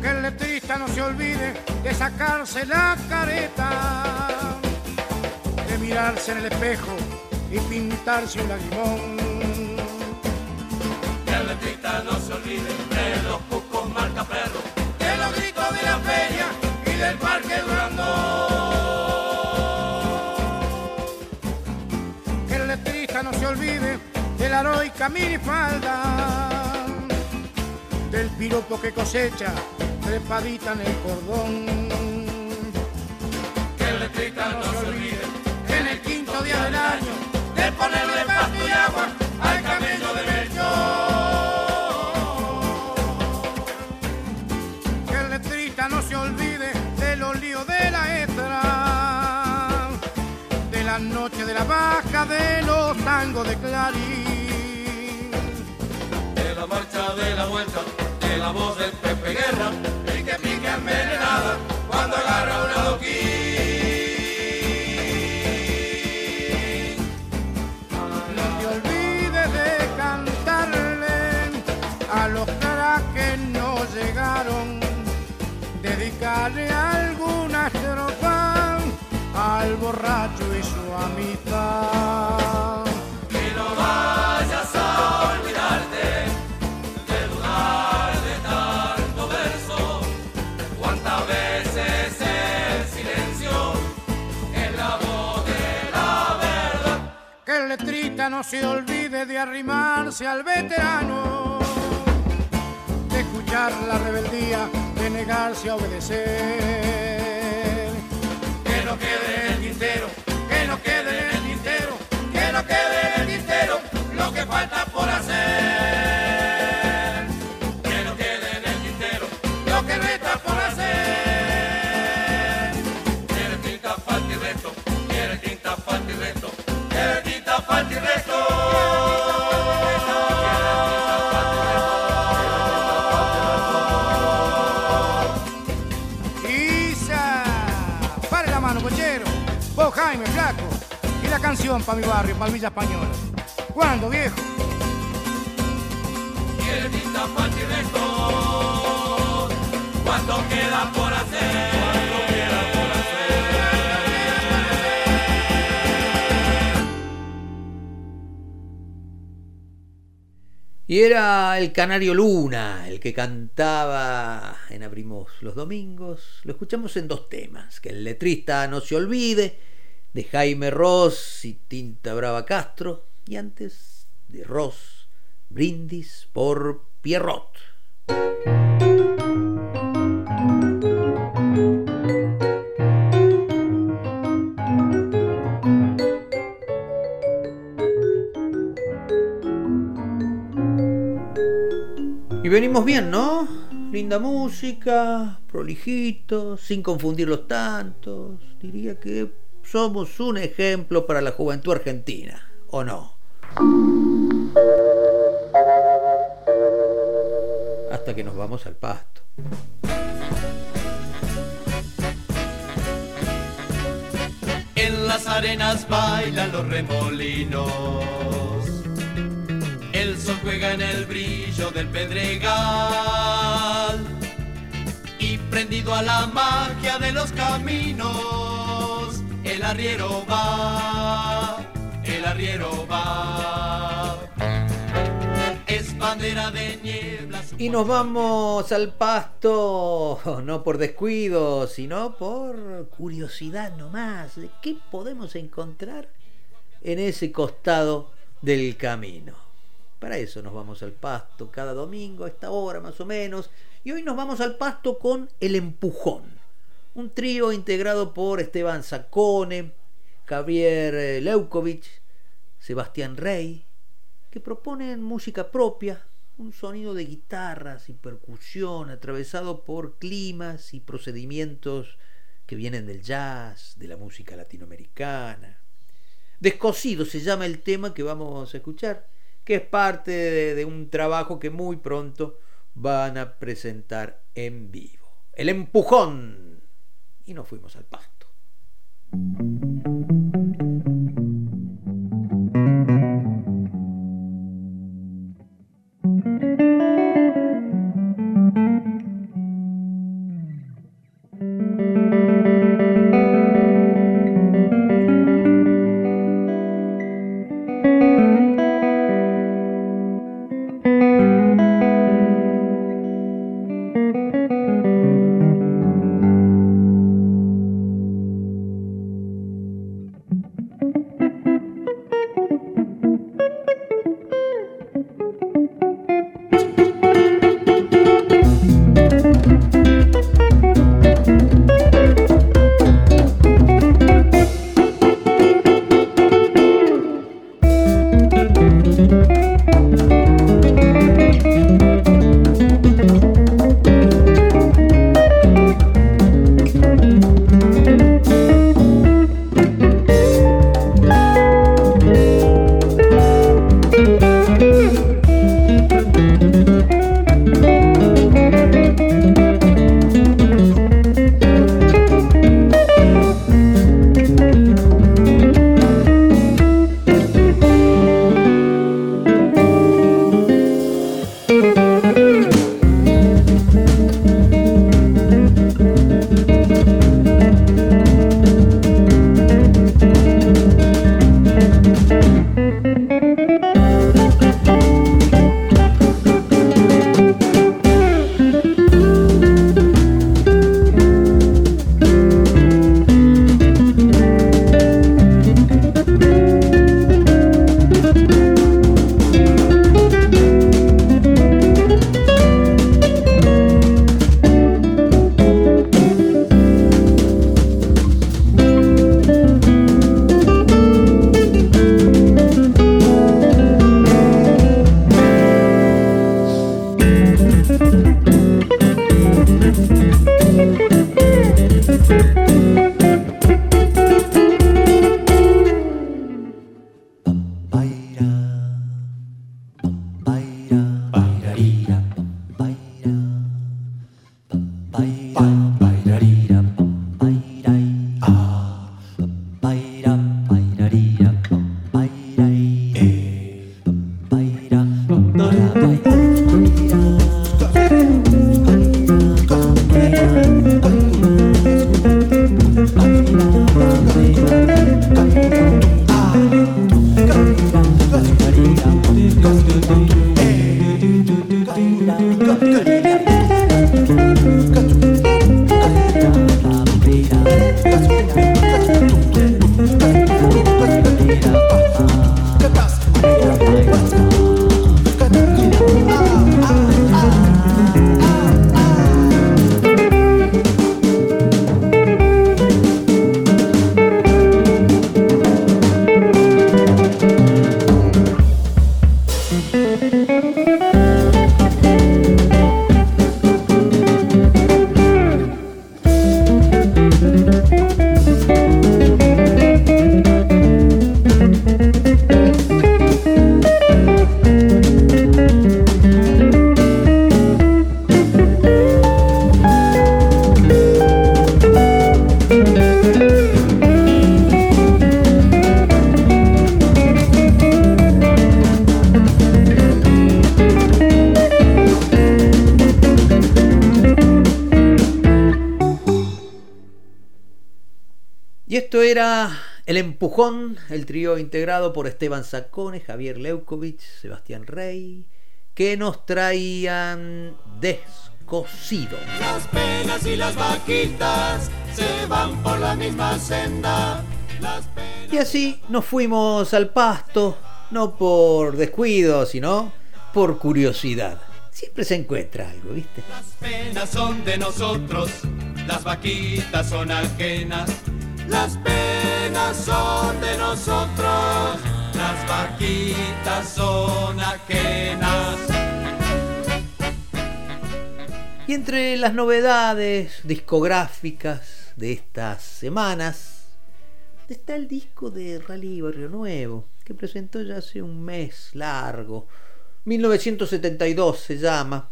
Que el letrista no se olvide de sacarse la careta de mirarse en el espejo y pintarse un lagrimón. Que el letrista no se olvide de los cucos marca perro, De los gritos de la feria y del parque Durandón. Que el letrista no se olvide de la heroica minifalda, del piropo que cosecha trepadita en el cordón. Que el letrista no se olvide en el quinto día del año de ponerle pasto y agua al camello de Melchor. Que el letrista no se olvide de los líos de la extra, de la noche de la baja, de los tangos de Clarín, de la marcha de la vuelta, de la voz del Pepe Guerra, y que pique envenenada cuando agarra un dedicarle alguna estrofa al borracho y su amistad. Que no vayas a olvidarte de dudar de tanto verso. Cuántas veces el silencio es la voz de la verdad. Que el letrista no se olvide de arrimarse al veterano, de escuchar la rebeldía, negarse a obedecer. Que no quede el tintero, que no quede el tintero, que no quede el tintero lo que falta por hacer. Canción para mi barrio, Palmilla Española. ¿Cuándo, viejo? Y resto. ¿Cuánto queda por hacer? ¿Cuánto queda por Y era el Canario Luna el que cantaba en Abrimos los Domingos. Lo escuchamos en dos temas, que el letrista no se olvide, de Jaime Ross y Tinta Brava Castro, y antes de Ross, Brindis por Pierrot. Y venimos bien, ¿no? Linda música, prolijitos, sin confundirlos tantos. Diría que somos un ejemplo para la juventud argentina, ¿o no? Hasta que nos vamos al pasto. En las arenas bailan los remolinos. El sol juega en el brillo del pedregal. Y prendido a la magia de los caminos, el arriero va, el arriero va. Es bandera de niebla. Y nos vamos al pasto, no por descuido, sino por curiosidad nomás. ¿De qué podemos encontrar en ese costado del camino? Para eso nos vamos al pasto cada domingo a esta hora más o menos. Y hoy nos vamos al pasto con El Empujón. Un trío integrado por Esteban Sacone, Javier eh, Leukovich, Sebastián Rey, que proponen música propia, un sonido de guitarras y percusión atravesado por climas y procedimientos que vienen del jazz, de la música latinoamericana. Descosido se llama el tema que vamos a escuchar, que es parte de, de un trabajo que muy pronto van a presentar en vivo. El empujón. Y nos fuimos al pasto. El Empujón, el trío integrado por Esteban Sacone, Javier Leukovich, Sebastián Rey, que nos traían Descosido. Las penas y las vaquitas se van por la misma senda. Y así nos fuimos al pasto, no por descuido, sino por curiosidad. Siempre se encuentra algo, ¿viste? Las penas son de nosotros, las vaquitas son ajenas. Las penas son de nosotros, las vaquitas son ajenas. Y entre las novedades discográficas de estas semanas está el disco de Rally Barrio Nuevo, que presentó ya hace un mes largo. 1972 se llama.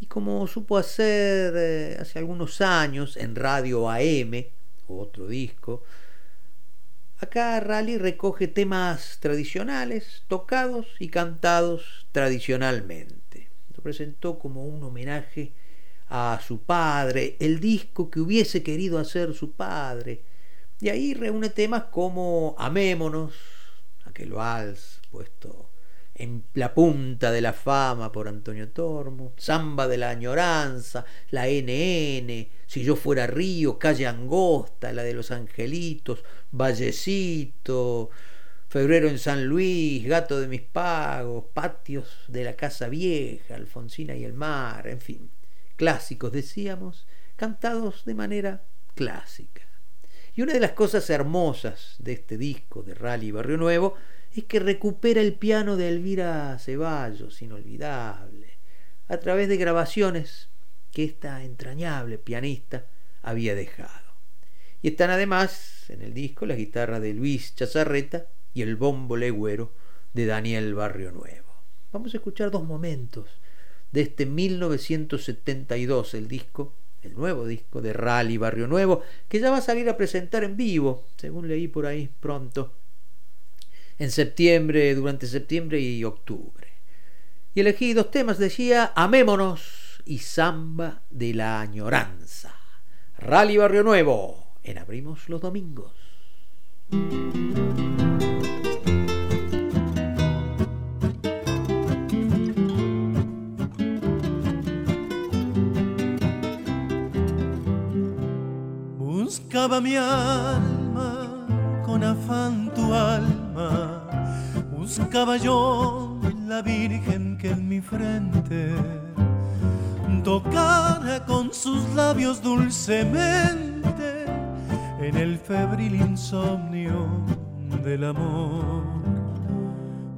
Y como supo hacer eh, hace algunos años en Radio AM, otro disco. Acá Rally recoge temas tradicionales, tocados y cantados tradicionalmente. Lo presentó como un homenaje a su padre, el disco que hubiese querido hacer su padre. Y ahí reúne temas como Amémonos, aquel vals puesto en la punta de la fama por Antonio Tormo, Samba de la Añoranza, la NN, Si yo fuera Río, Calle Angosta, la de los Angelitos, Vallecito, Febrero en San Luis, Gato de mis Pagos, Patios de la Casa Vieja, Alfonsina y el Mar, en fin, clásicos decíamos, cantados de manera clásica. Y una de las cosas hermosas de este disco de Rally Barrio Nuevo es que recupera el piano de Elvira Ceballos, inolvidable, a través de grabaciones que esta entrañable pianista había dejado. Y están además en el disco la guitarra de Luis Chazarreta y el bombo legüero de Daniel Barrio Nuevo. Vamos a escuchar dos momentos de este 1972, el disco, el nuevo disco de Rally Barrio Nuevo, que ya va a salir a presentar en vivo, según leí por ahí pronto, en septiembre, durante septiembre y octubre. Y elegí dos temas, decía Amémonos y Samba de la Añoranza. Rally Barrio Nuevo, en Abrimos los Domingos. Buscaba mi alma con afán tu alma buscaba yo la Virgen que en mi frente tocara con sus labios dulcemente en el febril insomnio del amor.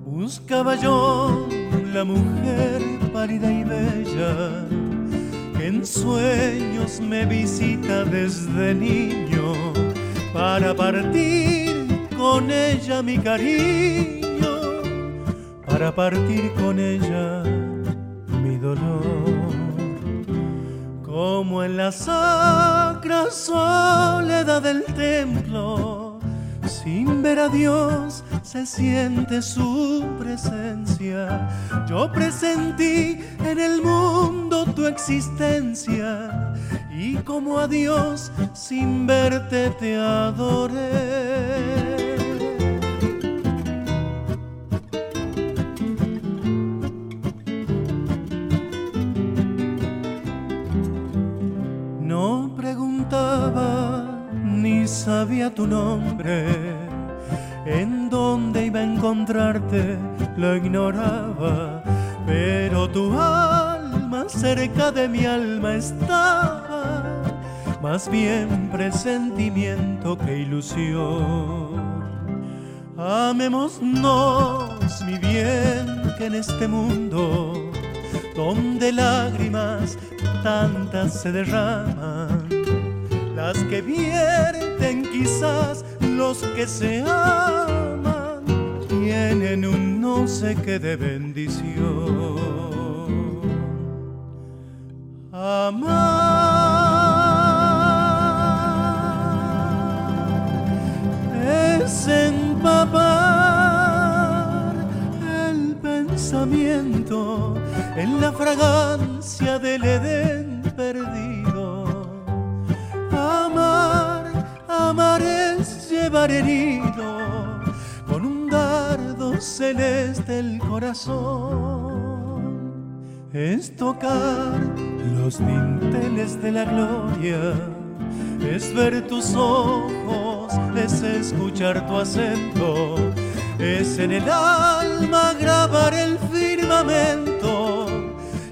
Buscaba yo la mujer pálida y bella que en sueños me visita desde niño para partir con ella mi cariño para partir con ella mi dolor. Como en la sacra soledad del templo, sin ver a Dios, se siente su presencia. Yo presentí en el mundo tu existencia y como a Dios sin verte te adoré. Sabía tu nombre, en dónde iba a encontrarte lo ignoraba, pero tu alma cerca de mi alma estaba, más bien presentimiento que ilusión. Amémonos, mi bien, que en este mundo, donde lágrimas tantas se derraman, las que vierten quizás los que se aman, tienen un no sé qué de bendición. Amar es empapar el pensamiento en la fragancia del Edén herido con un dardo celeste el corazón. Es tocar los dinteles de la gloria, es ver tus ojos, es escuchar tu acento, es en el alma grabar el firmamento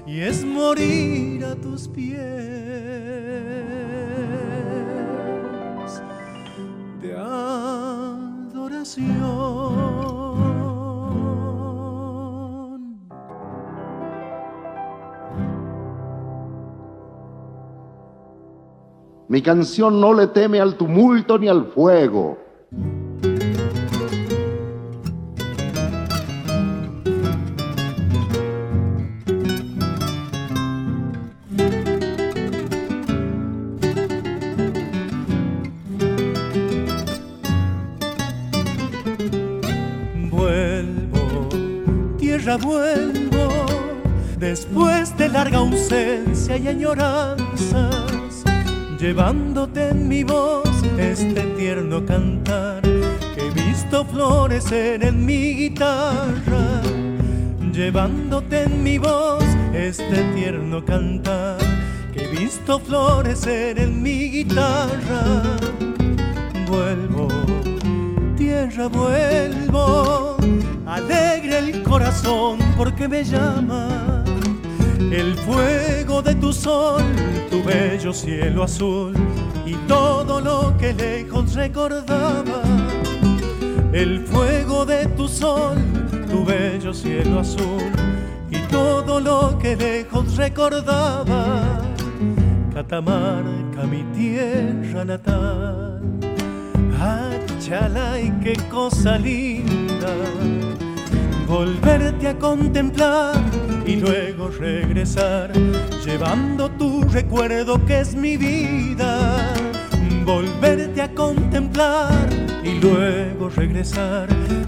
y es morir a tus pies adoración. Mi canción no le teme al tumulto ni al fuego. Vuelvo, después de larga ausencia y añoranzas, llevándote en mi voz este tierno cantar que he visto florecer en mi guitarra, llevándote en mi voz este tierno cantar que he visto florecer en mi guitarra. Vuelvo, tierra vuelvo, alegre el corazón porque me llama el fuego de tu sol, tu bello cielo azul y todo lo que lejos recordaba. El fuego de tu sol, tu bello cielo azul y todo lo que lejos recordaba. Catamarca, mi tierra natal. Achalay, qué cosa linda volverte a contemplar y luego regresar, llevando tu recuerdo que es mi vida. Volverte a contemplar y luego regresar,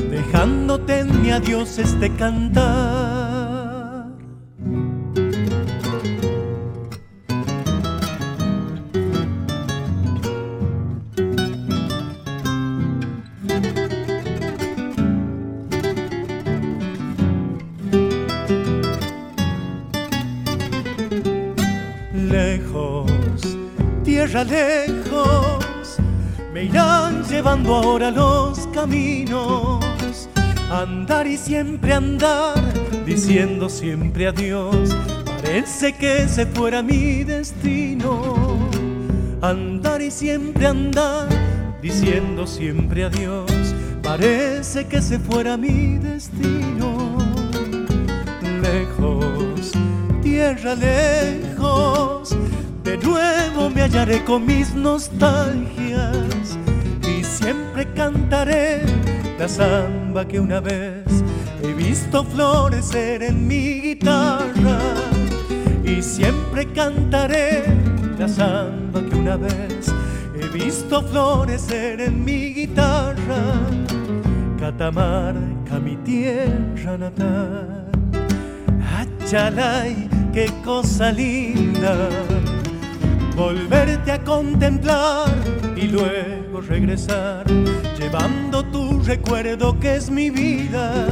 dejándote en mi adiós este cantar. Llevando ahora los caminos. Andar y siempre andar, diciendo siempre adiós, parece que se fuera mi destino. Andar y siempre andar, diciendo siempre adiós, parece que se fuera mi destino. Lejos, tierra lejos, de nuevo me hallaré con mis nostalgias siempre cantaré la samba que una vez he visto florecer en mi guitarra y siempre cantaré la samba que una vez he visto florecer en mi guitarra. Catamarca, mi tierra natal. Achalay, qué cosa linda, volverte a contemplar y luego regresar, llevando tu recuerdo que es mi vida.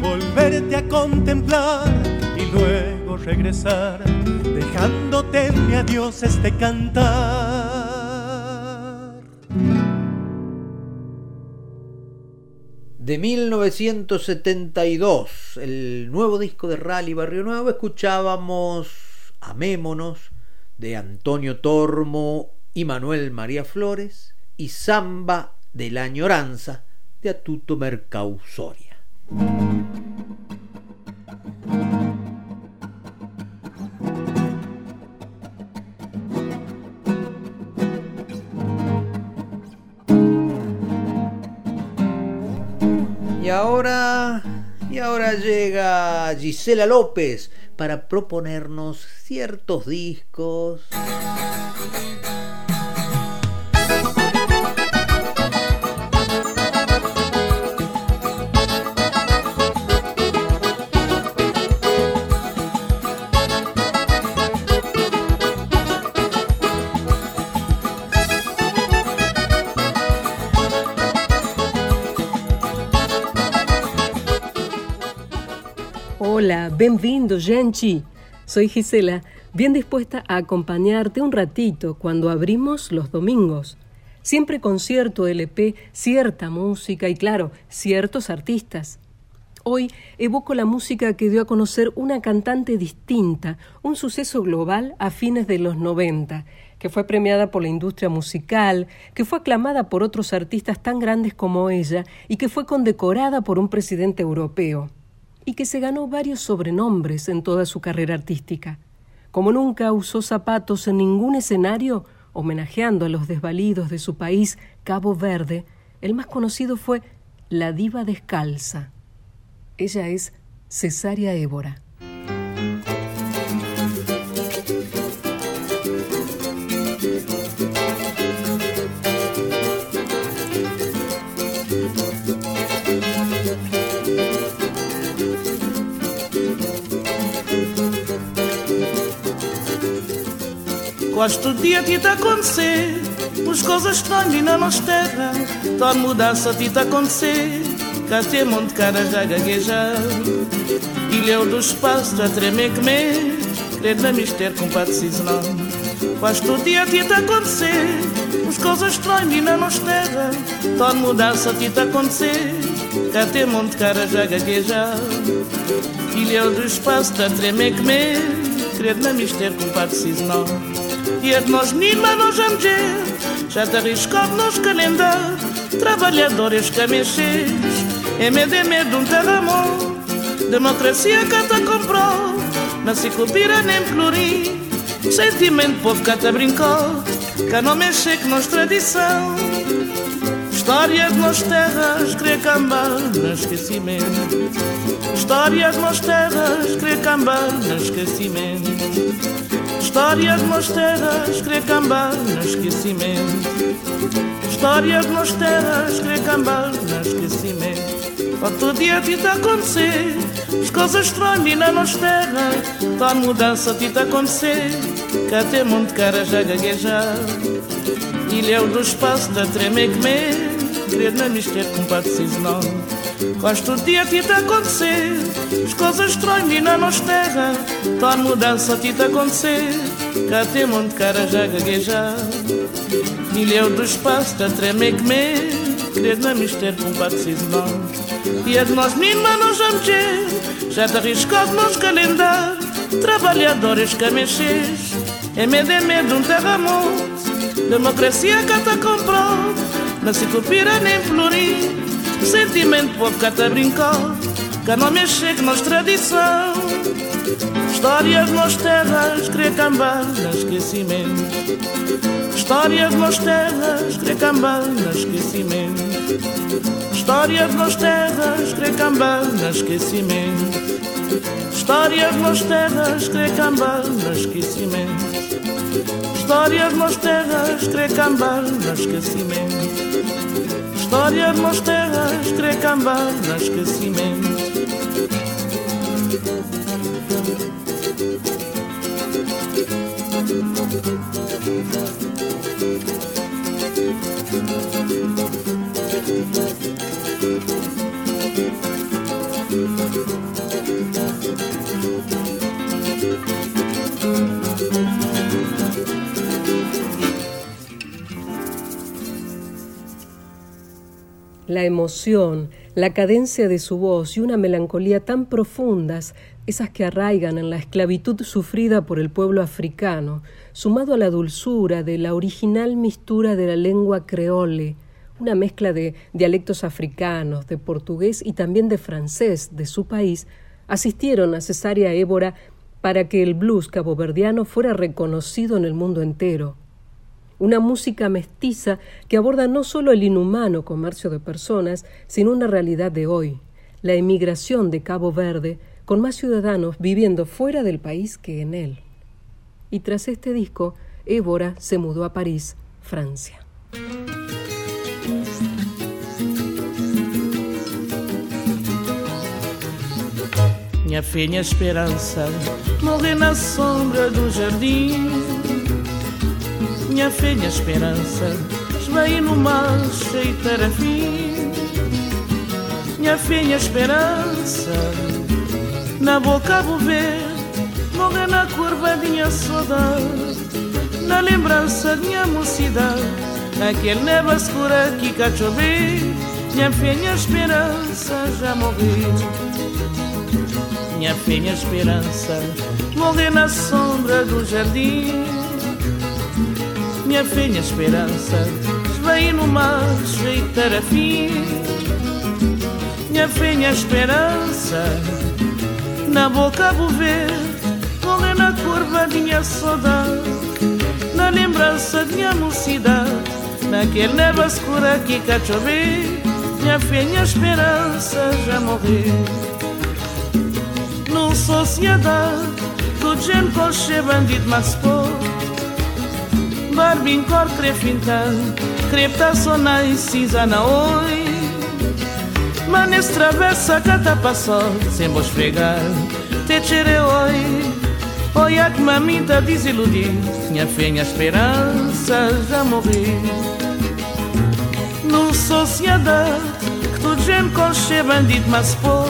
Volverte a contemplar y luego regresar, dejándote en mi adiós este cantar. de 1972, el nuevo disco de Rally Barrio Nuevo, escuchábamos Amémonos de Antonio Tormo y Manuel María Flores y Samba de la Añoranza de Atuto Mercausoria. Y ahora, y ahora llega Gisela López para proponernos ciertos discos. Hola, bienvenido, gente. Soy Gisela, bien dispuesta a acompañarte un ratito cuando abrimos los domingos. Siempre con cierto LP, cierta música y claro, ciertos artistas. Hoy evoco la música que dio a conocer una cantante distinta, un suceso global a fines de los 90, que fue premiada por la industria musical, que fue aclamada por otros artistas tan grandes como ella y que fue condecorada por un presidente europeo y que se ganó varios sobrenombres en toda su carrera artística. Como nunca usó zapatos en ningún escenario, homenajeando a los desvalidos de su país, Cabo Verde, el más conocido fue La Diva Descalza. Ella es Cesárea Évora. Gosto de a ti te acontecer. As coisas estranhas na nossa terra Toda mudança a ti te acontecer. Cá tem monte cara já gaguejar Ilhéu do espaço a tremer que me Crer na mistério com patrocínio não. Gosto de a ti te acontecer. As coisas estranhas na nossa terra Toda mudança a ti te acontecer. Cá tem monte cara já gaguejar Ilhéu do espaço a tremer que me Crer na mistério com patrocínio não Jednosnima nożem gdzie, Żadariszko nos kalenda, Trabalhadores camexês, MDM de um terremoto, Democracia cata comprou, Mas se cubira nem plurim, Sentimento povo cata brincou, Cá não mexe com nós tradição, História de nós terras, crecamba, não esquecimento. História de nós terras, crecamba, não esquecimento. História de nós terras, querer cambar no esquecimento. História de nós terras, querer cambar no esquecimento. Outro dia te tá acontecer, as coisas estranhas na nossa terra. Tá mudança te tá acontecer, que até muito cara já gaguejar. Ilha do espaço da tremer que me, querer na mistério com patrocínio não. Gosto dia te tá acontecer, as coisas estranhas na nossa terra. Tá mudança te tá acontecer, cá tem monte cara já gaguejar. Milhão do espaço, tá tremer que me, querer na mistério com patrocínio não. E de nós meninos, mas nós vamos ter, já te arriscado nos calendário. Trabalhadores camexês, é medo, é medo, um terremoto. Democracia que te comprou, não se copira nem florir. Sentimento povo que te brincou que não me chegue nas tradição. Histórias nas terras, crecambas, esquecimento. Histórias nas terras, crecambas, esquecimento. Histórias nas terras, crecambas, esquecimento. Histórias nas terras, crecambas, esquecimento. Histórias nas terras, crecambas, esquecimento. Histórias nas terras, crecambas, esquecimento. La emoción, la cadencia de su voz y una melancolía tan profundas, esas que arraigan en la esclavitud sufrida por el pueblo africano, sumado a la dulzura de la original mistura de la lengua creole, una mezcla de dialectos africanos, de portugués y también de francés de su país, asistieron a Cesárea Évora para que el blues caboverdiano fuera reconocido en el mundo entero. Una música mestiza que aborda no solo el inhumano comercio de personas, sino una realidad de hoy, la emigración de Cabo Verde, con más ciudadanos viviendo fuera del país que en él. Y tras este disco, Évora se mudó a París, Francia. Minha fé, minha esperança morrer na sombra do jardim. Minha fé, minha esperança esvair no mar cheio de tarafim. Minha fé, minha esperança na boca vou ver morrer na curva de minha saudade. Na lembrança de minha mocidade, naquele neva escura que cá. Minha fé, minha esperança já morreu minha fé, minha esperança morrer na sombra do jardim. Minha minha esperança esvair no mar cheio de tarafim. Minha minha esperança na boca vou ver morrer na curva minha saudade, na lembrança de minha mocidade, naquele neva escura que cá chover. Minha minha esperança já morreu numa sociedade do gente coche bandido mas pô barbincor crefintan, oi. cisanaoi. Manes travessa catapassol, sem esfregar, te tireoi. a que mamita desiludi, minha fé, minha esperança já morri. sou sociedade, que tu gente colche bandido mas pô.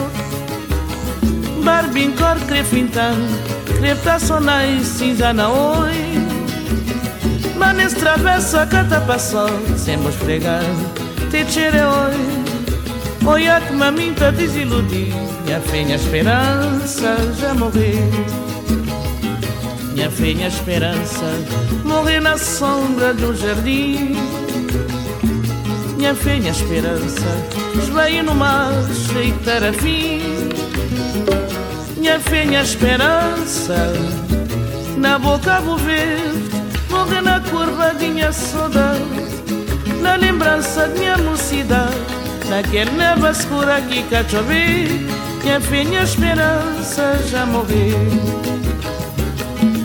Barbincor crefintan, na oi. Cinza na oi Manes travessa cata passou Sem vos fregar Te chere oi Olha que maminta desiludir. Minha fé, minha esperança já morreu. Minha fé, minha esperança Morrer na sombra de um jardim. Minha fé, minha esperança Esvaí no mar cheio de tarafim minha fé, minha esperança Na boca vou ver Na curva de minha saudade Na lembrança de minha mocidade Naquele neva escura que cá chover Minha esperança já morreu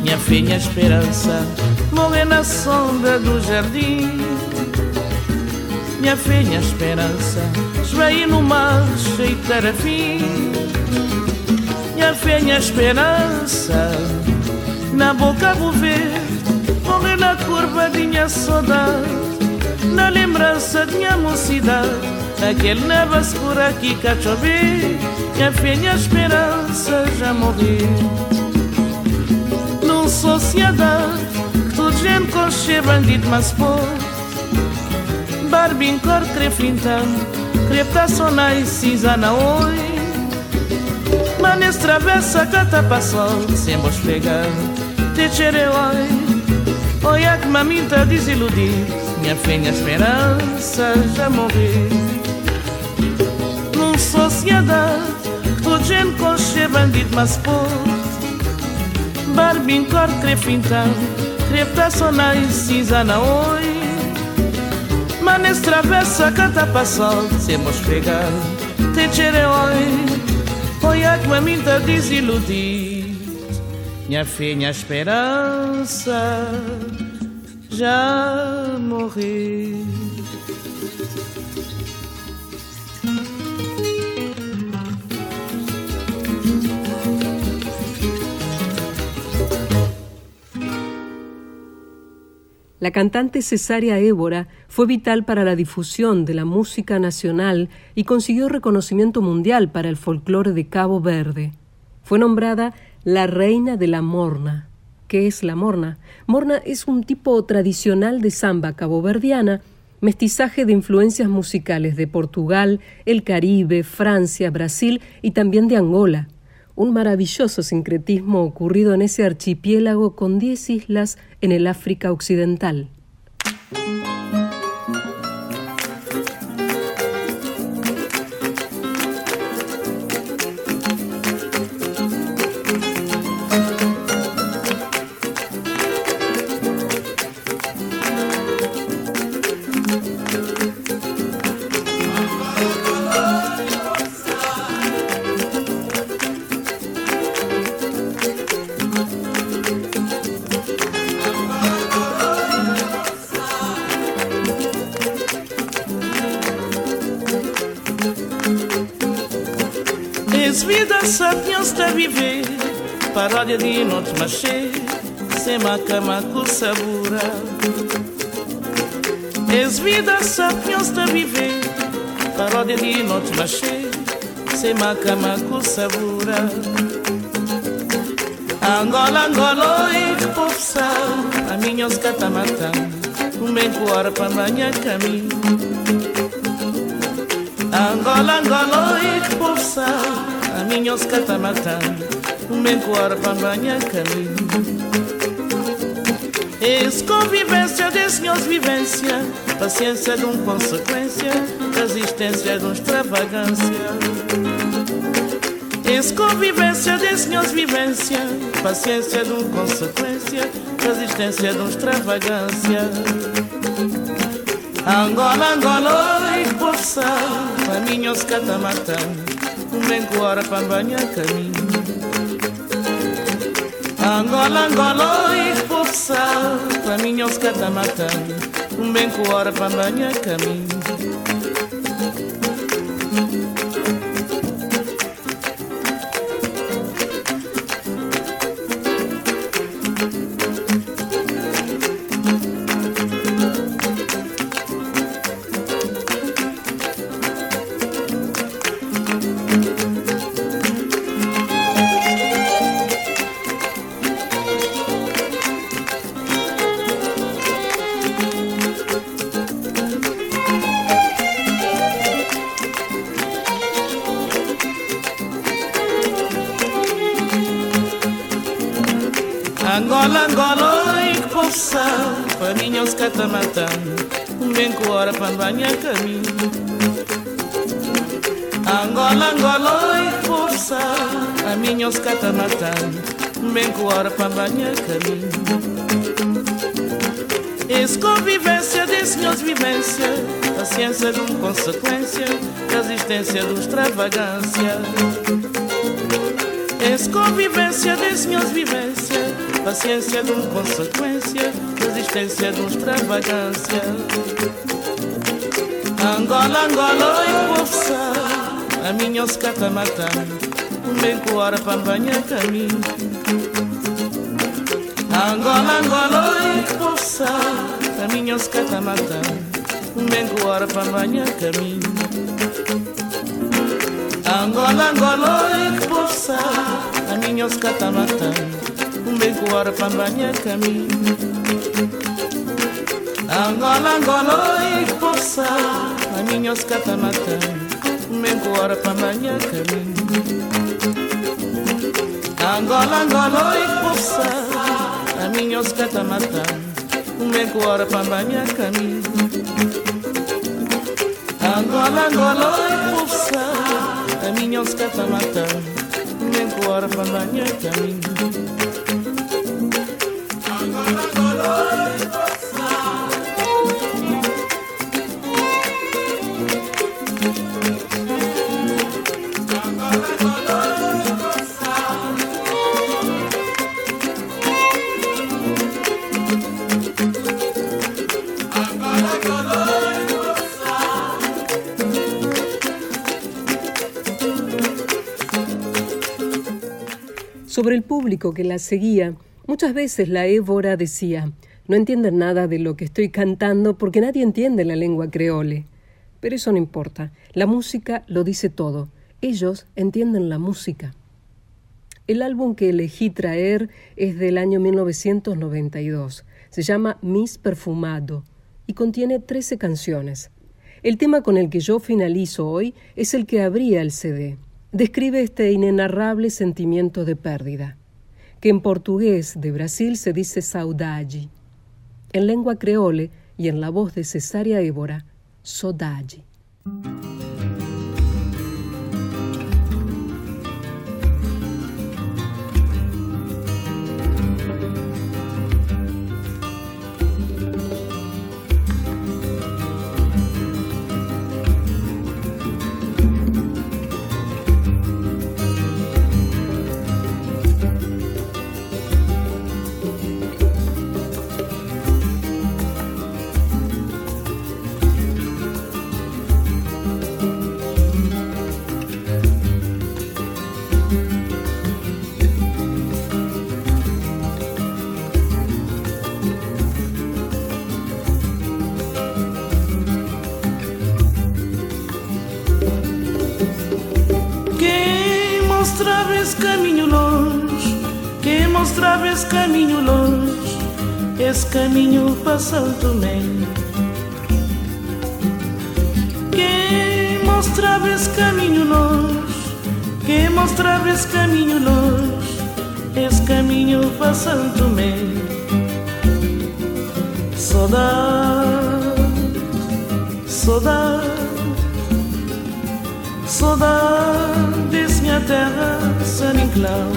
Minha fé, minha esperança Morrer na sombra do jardim. Minha fé, minha esperança Esvaí no mar cheio de tarafim minha fé, minha esperança Na boca vou ver Morrer na curva de minha saudade Na lembrança de minha mocidade. Aquele neva escura que cá chover Minha fé, minha esperança já morreu Numa sociedade Que tudo gente coche bandido mas pô Barbin cor crefintão Crepta sonai cinza na oi. Manes travessa cata passou Sem vos pegar Te chere oi Olha que maminta desiludir. Minha fé, minha esperança já morreu Numa sociedade Que toda gente coche bandido mas pô Barbin cor crefintão Crepta sonai cinza na oi. Manes travessa cata passou Sem vos pegar Te chere oi. Olha que maminta desiludir. Minha fé, minha esperança La cantante Cesaria Évora fue vital para la difusión de la música nacional y consiguió reconocimiento mundial para el folclore de Cabo Verde. Fue nombrada la reina de la morna. ¿Qué es la morna? Morna es un tipo tradicional de samba caboverdiana, mestizaje de influencias musicales de Portugal, el Caribe, Francia, Brasil y también de Angola un maravilloso sincretismo ocurrido en ese archipiélago con diez islas en el África Occidental. bocadinho de machê, sem maca com sabura. És vida só pios da viver, paródia de noite machê, sem maca com sabura. Angola, Angola, e povo a minhas os catamatã, o meco para amanhã caminho. Angola, Angola, e povo a minhas os catamatã um bem caminho. Eis convivência de senhores vivência Paciência de um consequência Resistência de um extravagância. Eis convivência de senhores vivência Paciência de um consequência Resistência de um extravagância. Angola, Angola, e poça A minha os catamatã menguara pambanya kami Angola, Angola, e povo salto, a minha é tá matando, um bem com hora pra amanhã caminho. Banha caminho Esse convivência de senhores vivência A ciência de uma consequência Resistência dos extravagância. Esse convivência de senhores vivência Paciência de uma consequência Resistência de uma extravagância. Angola, Angola e poça A minha os catamata Bem com hora para banhar caminho Angola, Angola e poça A minha os catamata Bem com hora para banhar caminho Angola, Angola e poça A minha os catamata Bem com hora para banhar caminho Angola, Angola e poça a minha os catamata Mengo hora para manhã caminho Angola, Angola e poça A minha os catamata Mengo hora para manhã caminho. Angola, Angola e poça A minha os catamata Sobre el público que la seguía, muchas veces la Évora decía, No entienden nada de lo que estoy cantando porque nadie entiende la lengua creole. Pero eso no importa. La música lo dice todo. Ellos entienden la música. El álbum que elegí traer es del año 1992. Se llama Miss Perfumado y contiene 13 canciones. El tema con el que yo finalizo hoy es el que abría el CD. Describe este inenarrable sentimiento de pérdida, que en portugués de Brasil se dice saudade. En lengua creole y en la voz de Cesárea Évora, saudade. Esse caminho longe, esse caminho para Santo Tomé. Quem mostrava esse caminho longe, quem mostrava esse caminho longe, esse caminho para Santo Tomé. Saudade, saudade, saudade desse minha terra, San Inclau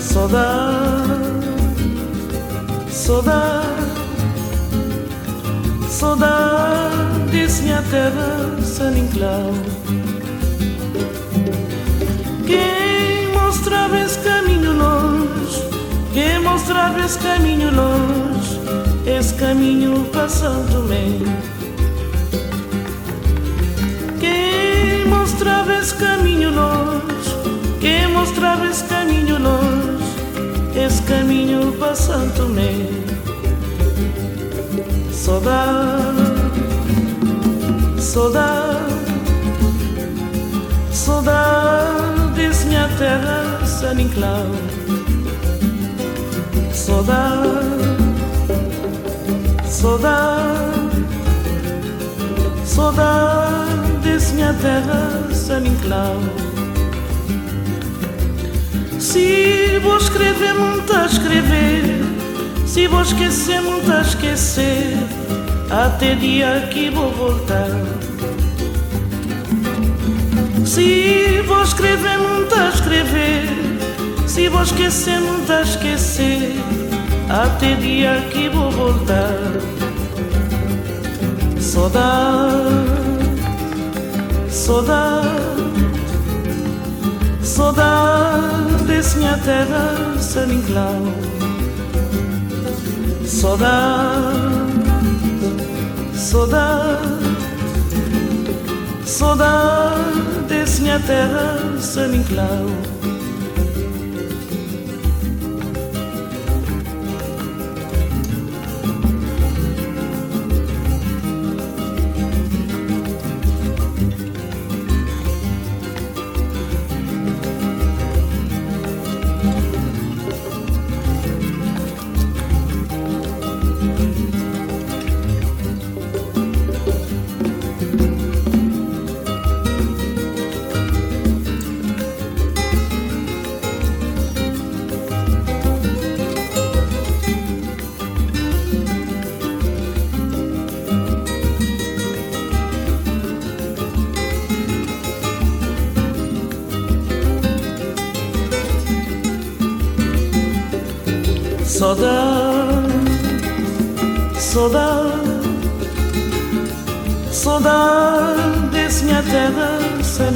saudade, saudade, saudade minha terra Inclau. Quem mostrava esse caminho longe, quem mostrava esse caminho longe, esse caminho para São Tomé. Quem mostrava esse caminho quem mostrava esse caminho longe esse caminho para Santo Tomé. Saudade, saudade, saudade desse minha terra, San Inclau. Saudade, saudade, saudade desse minha terra, San Inclau. Se vou escrever, muito a escrever. Se vou esquecer, muito a esquecer. Até dia que vou voltar. Se vou escrever, muito a escrever. Se vou esquecer, muito a esquecer. Até dia que vou voltar. Saudade, saudade, desse minha terra San Inclau Saudade, saudade, desse minha terra San Inclau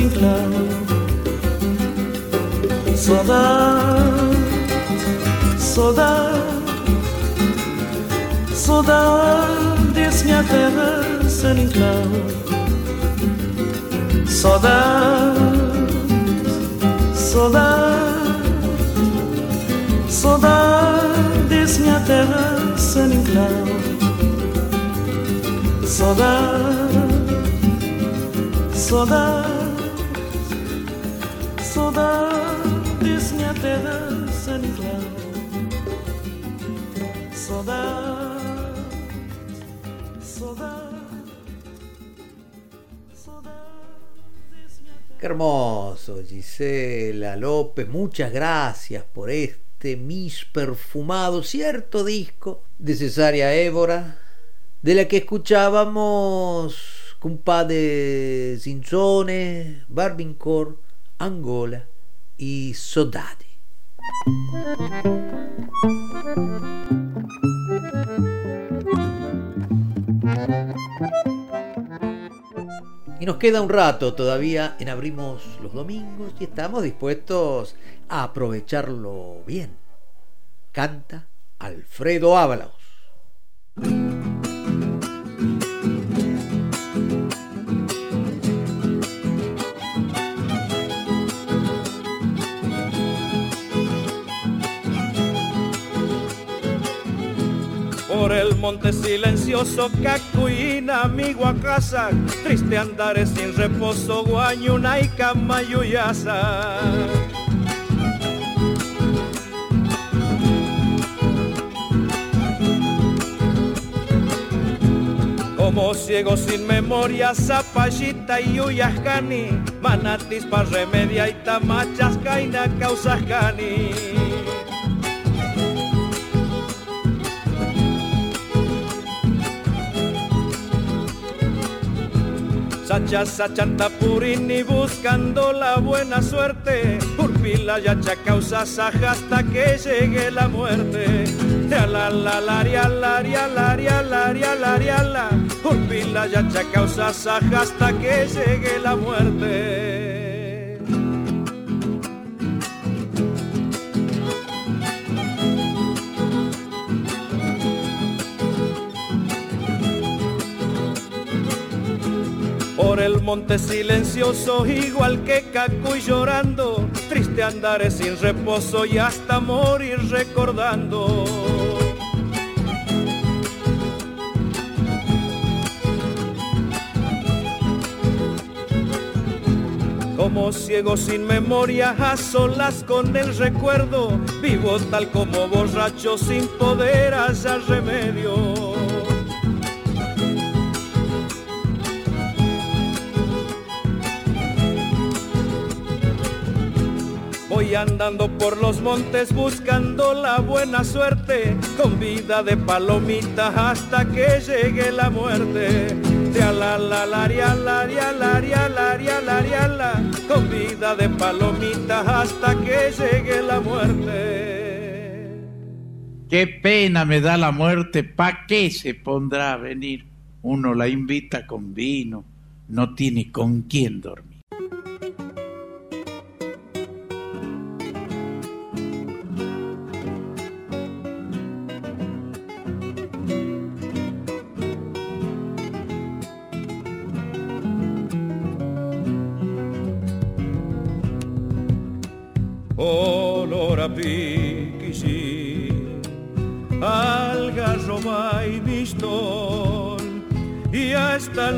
morning cloud. So that, so that, so that is my heaven, cloud. So that, so that, minha terra sem enclave Saudade, saudade Qué hermoso, Gisela López. Muchas gracias por este mis perfumado, cierto disco de Cesárea Évora, de la que escuchábamos Cumpadre Cinzone, Barbincor, Angola y Sodade. Y nos queda un rato todavía en Abrimos los Domingos y estamos dispuestos a aprovecharlo bien. Canta Alfredo Ábalos. Por el monte silencioso Cacuina, mi casa, triste andares sin reposo, Guañuna y Camayuyasa. Como ciego sin memoria, Zapallita y Uyascani, Manatis pa' remedia y Tamachas, Caina, Causascani. Sachas a Chantapurini buscando la buena suerte, Urpila y achacausas hasta que llegue la muerte. la la laria laria laria laria laria la, Urpila y achacausas hasta que llegue la muerte. El monte silencioso, igual que Cacuy llorando, triste andares sin reposo y hasta morir recordando. Como ciego sin memoria, a solas con el recuerdo, vivo tal como borracho sin poder hallar remedio. Andando por los montes buscando la buena suerte, con vida de palomita hasta que llegue la muerte. la la la la con vida de palomita hasta que llegue la muerte. Qué pena me da la muerte, ¿pa' qué se pondrá a venir? Uno la invita con vino, no tiene con quién dormir.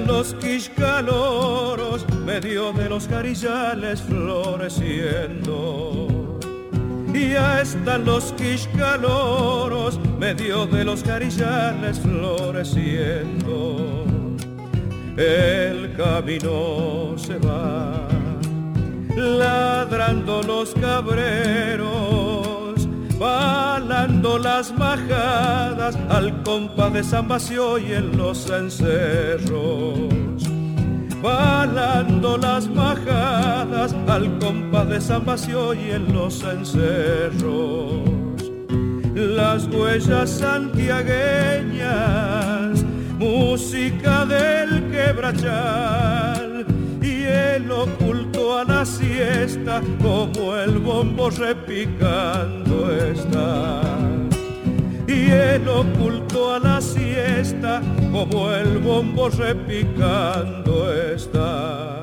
Los quiscaloros, medio de los carillales floreciendo. Y ya están los quiscaloros, medio de los carillales floreciendo. El camino se va ladrando los cabreros, balando las majadas al compa de San Bacio y en los encerros. Balando las majadas al compa de San Bacio y en los encerros. Las huellas santiagueñas, música del quebrachal y el oculto a la siesta como el bombo repicando está. Y culto a la siesta, como el bombo repicando está.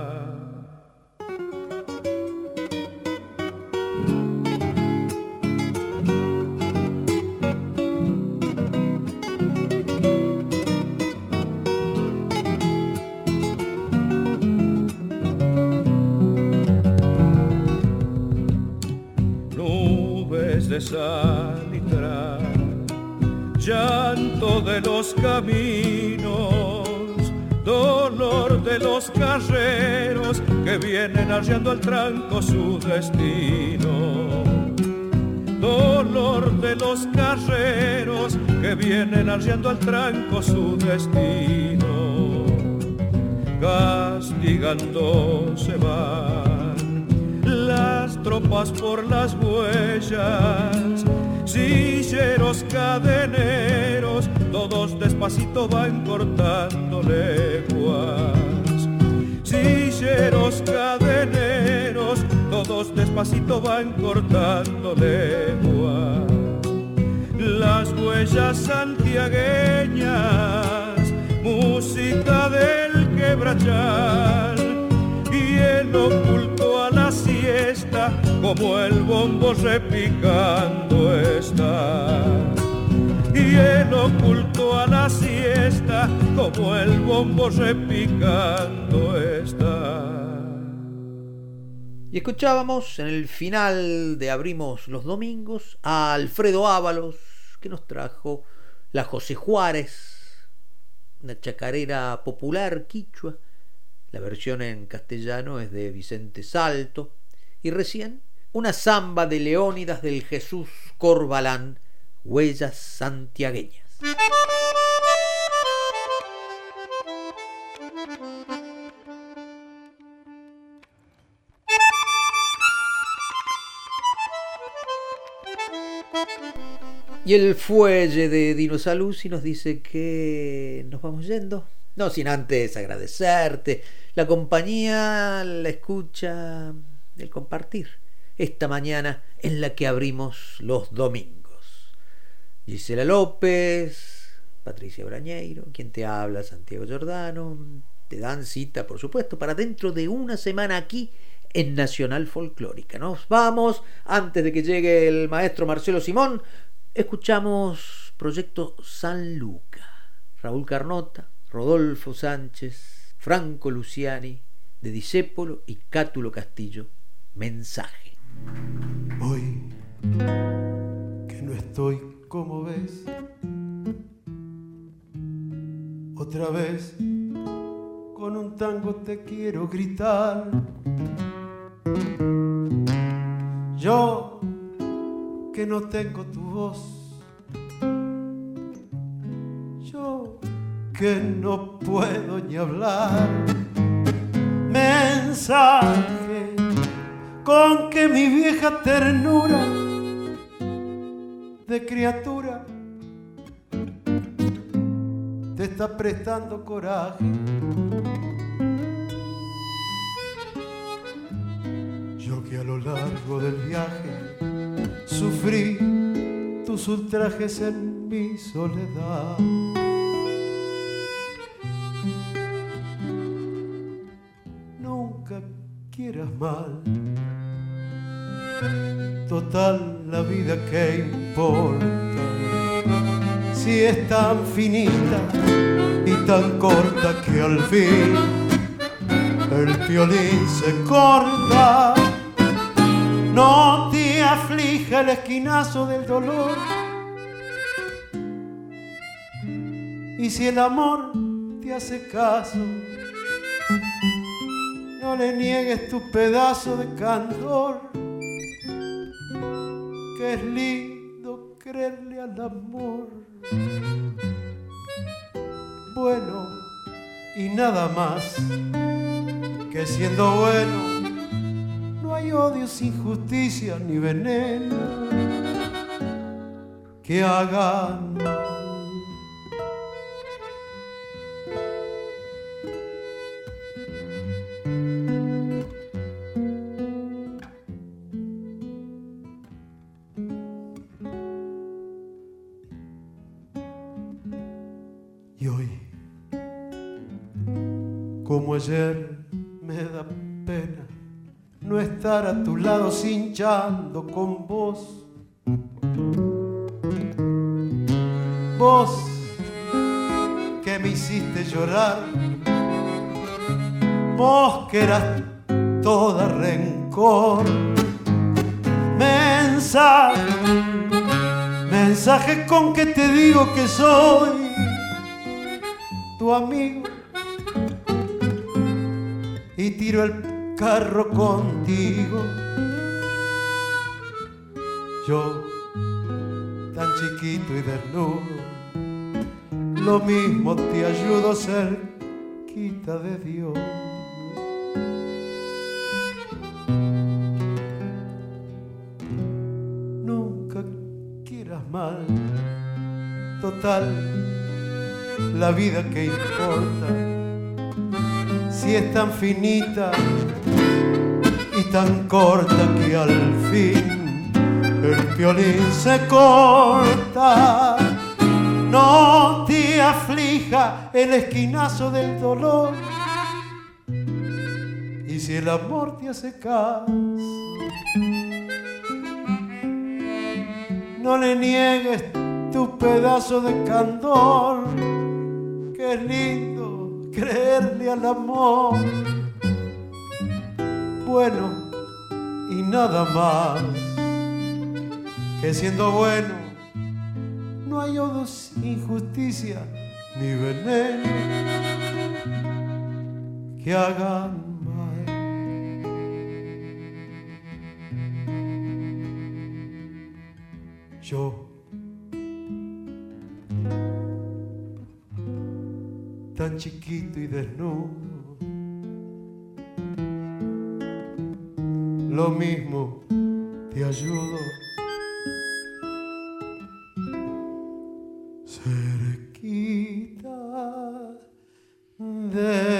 sal y traje llanto de los caminos, dolor de los carreros que vienen arriando al tranco su destino. Dolor de los carreros que vienen arriando al tranco su destino. Castigando se van las tropas por las huellas, silleros cadeneros, todos despacito van cortando leguas. Silleros cadeneros, todos despacito van cortando leguas. Las huellas santiagueñas, música del quebrachal y el oculto a la siesta como el bombo repicando está. Y el oculto a la siesta como el bombo repicando está. Y escuchábamos en el final de Abrimos los Domingos a Alfredo Ábalos que nos trajo la José Juárez, una chacarera popular quichua. La versión en castellano es de Vicente Salto. Y recién una samba de Leónidas del Jesús Corbalán, Huellas Santiagueñas. Y el fuelle de Dino Saluzzi nos dice que nos vamos yendo. No sin antes agradecerte la compañía, la escucha, el compartir esta mañana en la que abrimos los domingos. Gisela López, Patricia Brañeiro, quien te habla, Santiago Giordano, te dan cita, por supuesto, para dentro de una semana aquí en Nacional Folclórica. Nos vamos, antes de que llegue el maestro Marcelo Simón, escuchamos Proyecto San Luca, Raúl Carnota, Rodolfo Sánchez, Franco Luciani, de Disépolo y Cátulo Castillo, mensaje. Hoy que no estoy como ves, otra vez con un tango te quiero gritar. Yo que no tengo tu voz, yo que no puedo ni hablar. Mensaje con que mi vieja ternura de criatura te está prestando coraje. Yo que a lo largo del viaje sufrí tus ultrajes en mi soledad. Quieras mal. Total la vida que importa. Si es tan finita y tan corta que al fin el violín se corta. No te aflija el esquinazo del dolor. Y si el amor te hace caso, no le niegues tu pedazo de candor, que es lindo creerle al amor. Bueno, y nada más, que siendo bueno, no hay odio sin justicia ni veneno que hagan ayer, me da pena no estar a tu lado cinchando con vos. Vos que me hiciste llorar, vos que eras toda rencor. Mensaje mensaje, mensaje con que te digo que soy tu amigo y tiro el carro contigo. Yo, tan chiquito y desnudo, lo mismo te ayudo cerquita de Dios. Nunca quieras mal, total, la vida que importa, si es tan finita y tan corta que al fin el violín se corta no te aflija el esquinazo del dolor. Y si el amor te hace caso, no le niegues tu pedazo de candor, que es lindo creerle al amor. Bueno, y nada más, que siendo bueno no hay odos, injusticia ni veneno que hagan mal. Yo, tan chiquito y desnudo, lo mismo te ayudo. cerquita de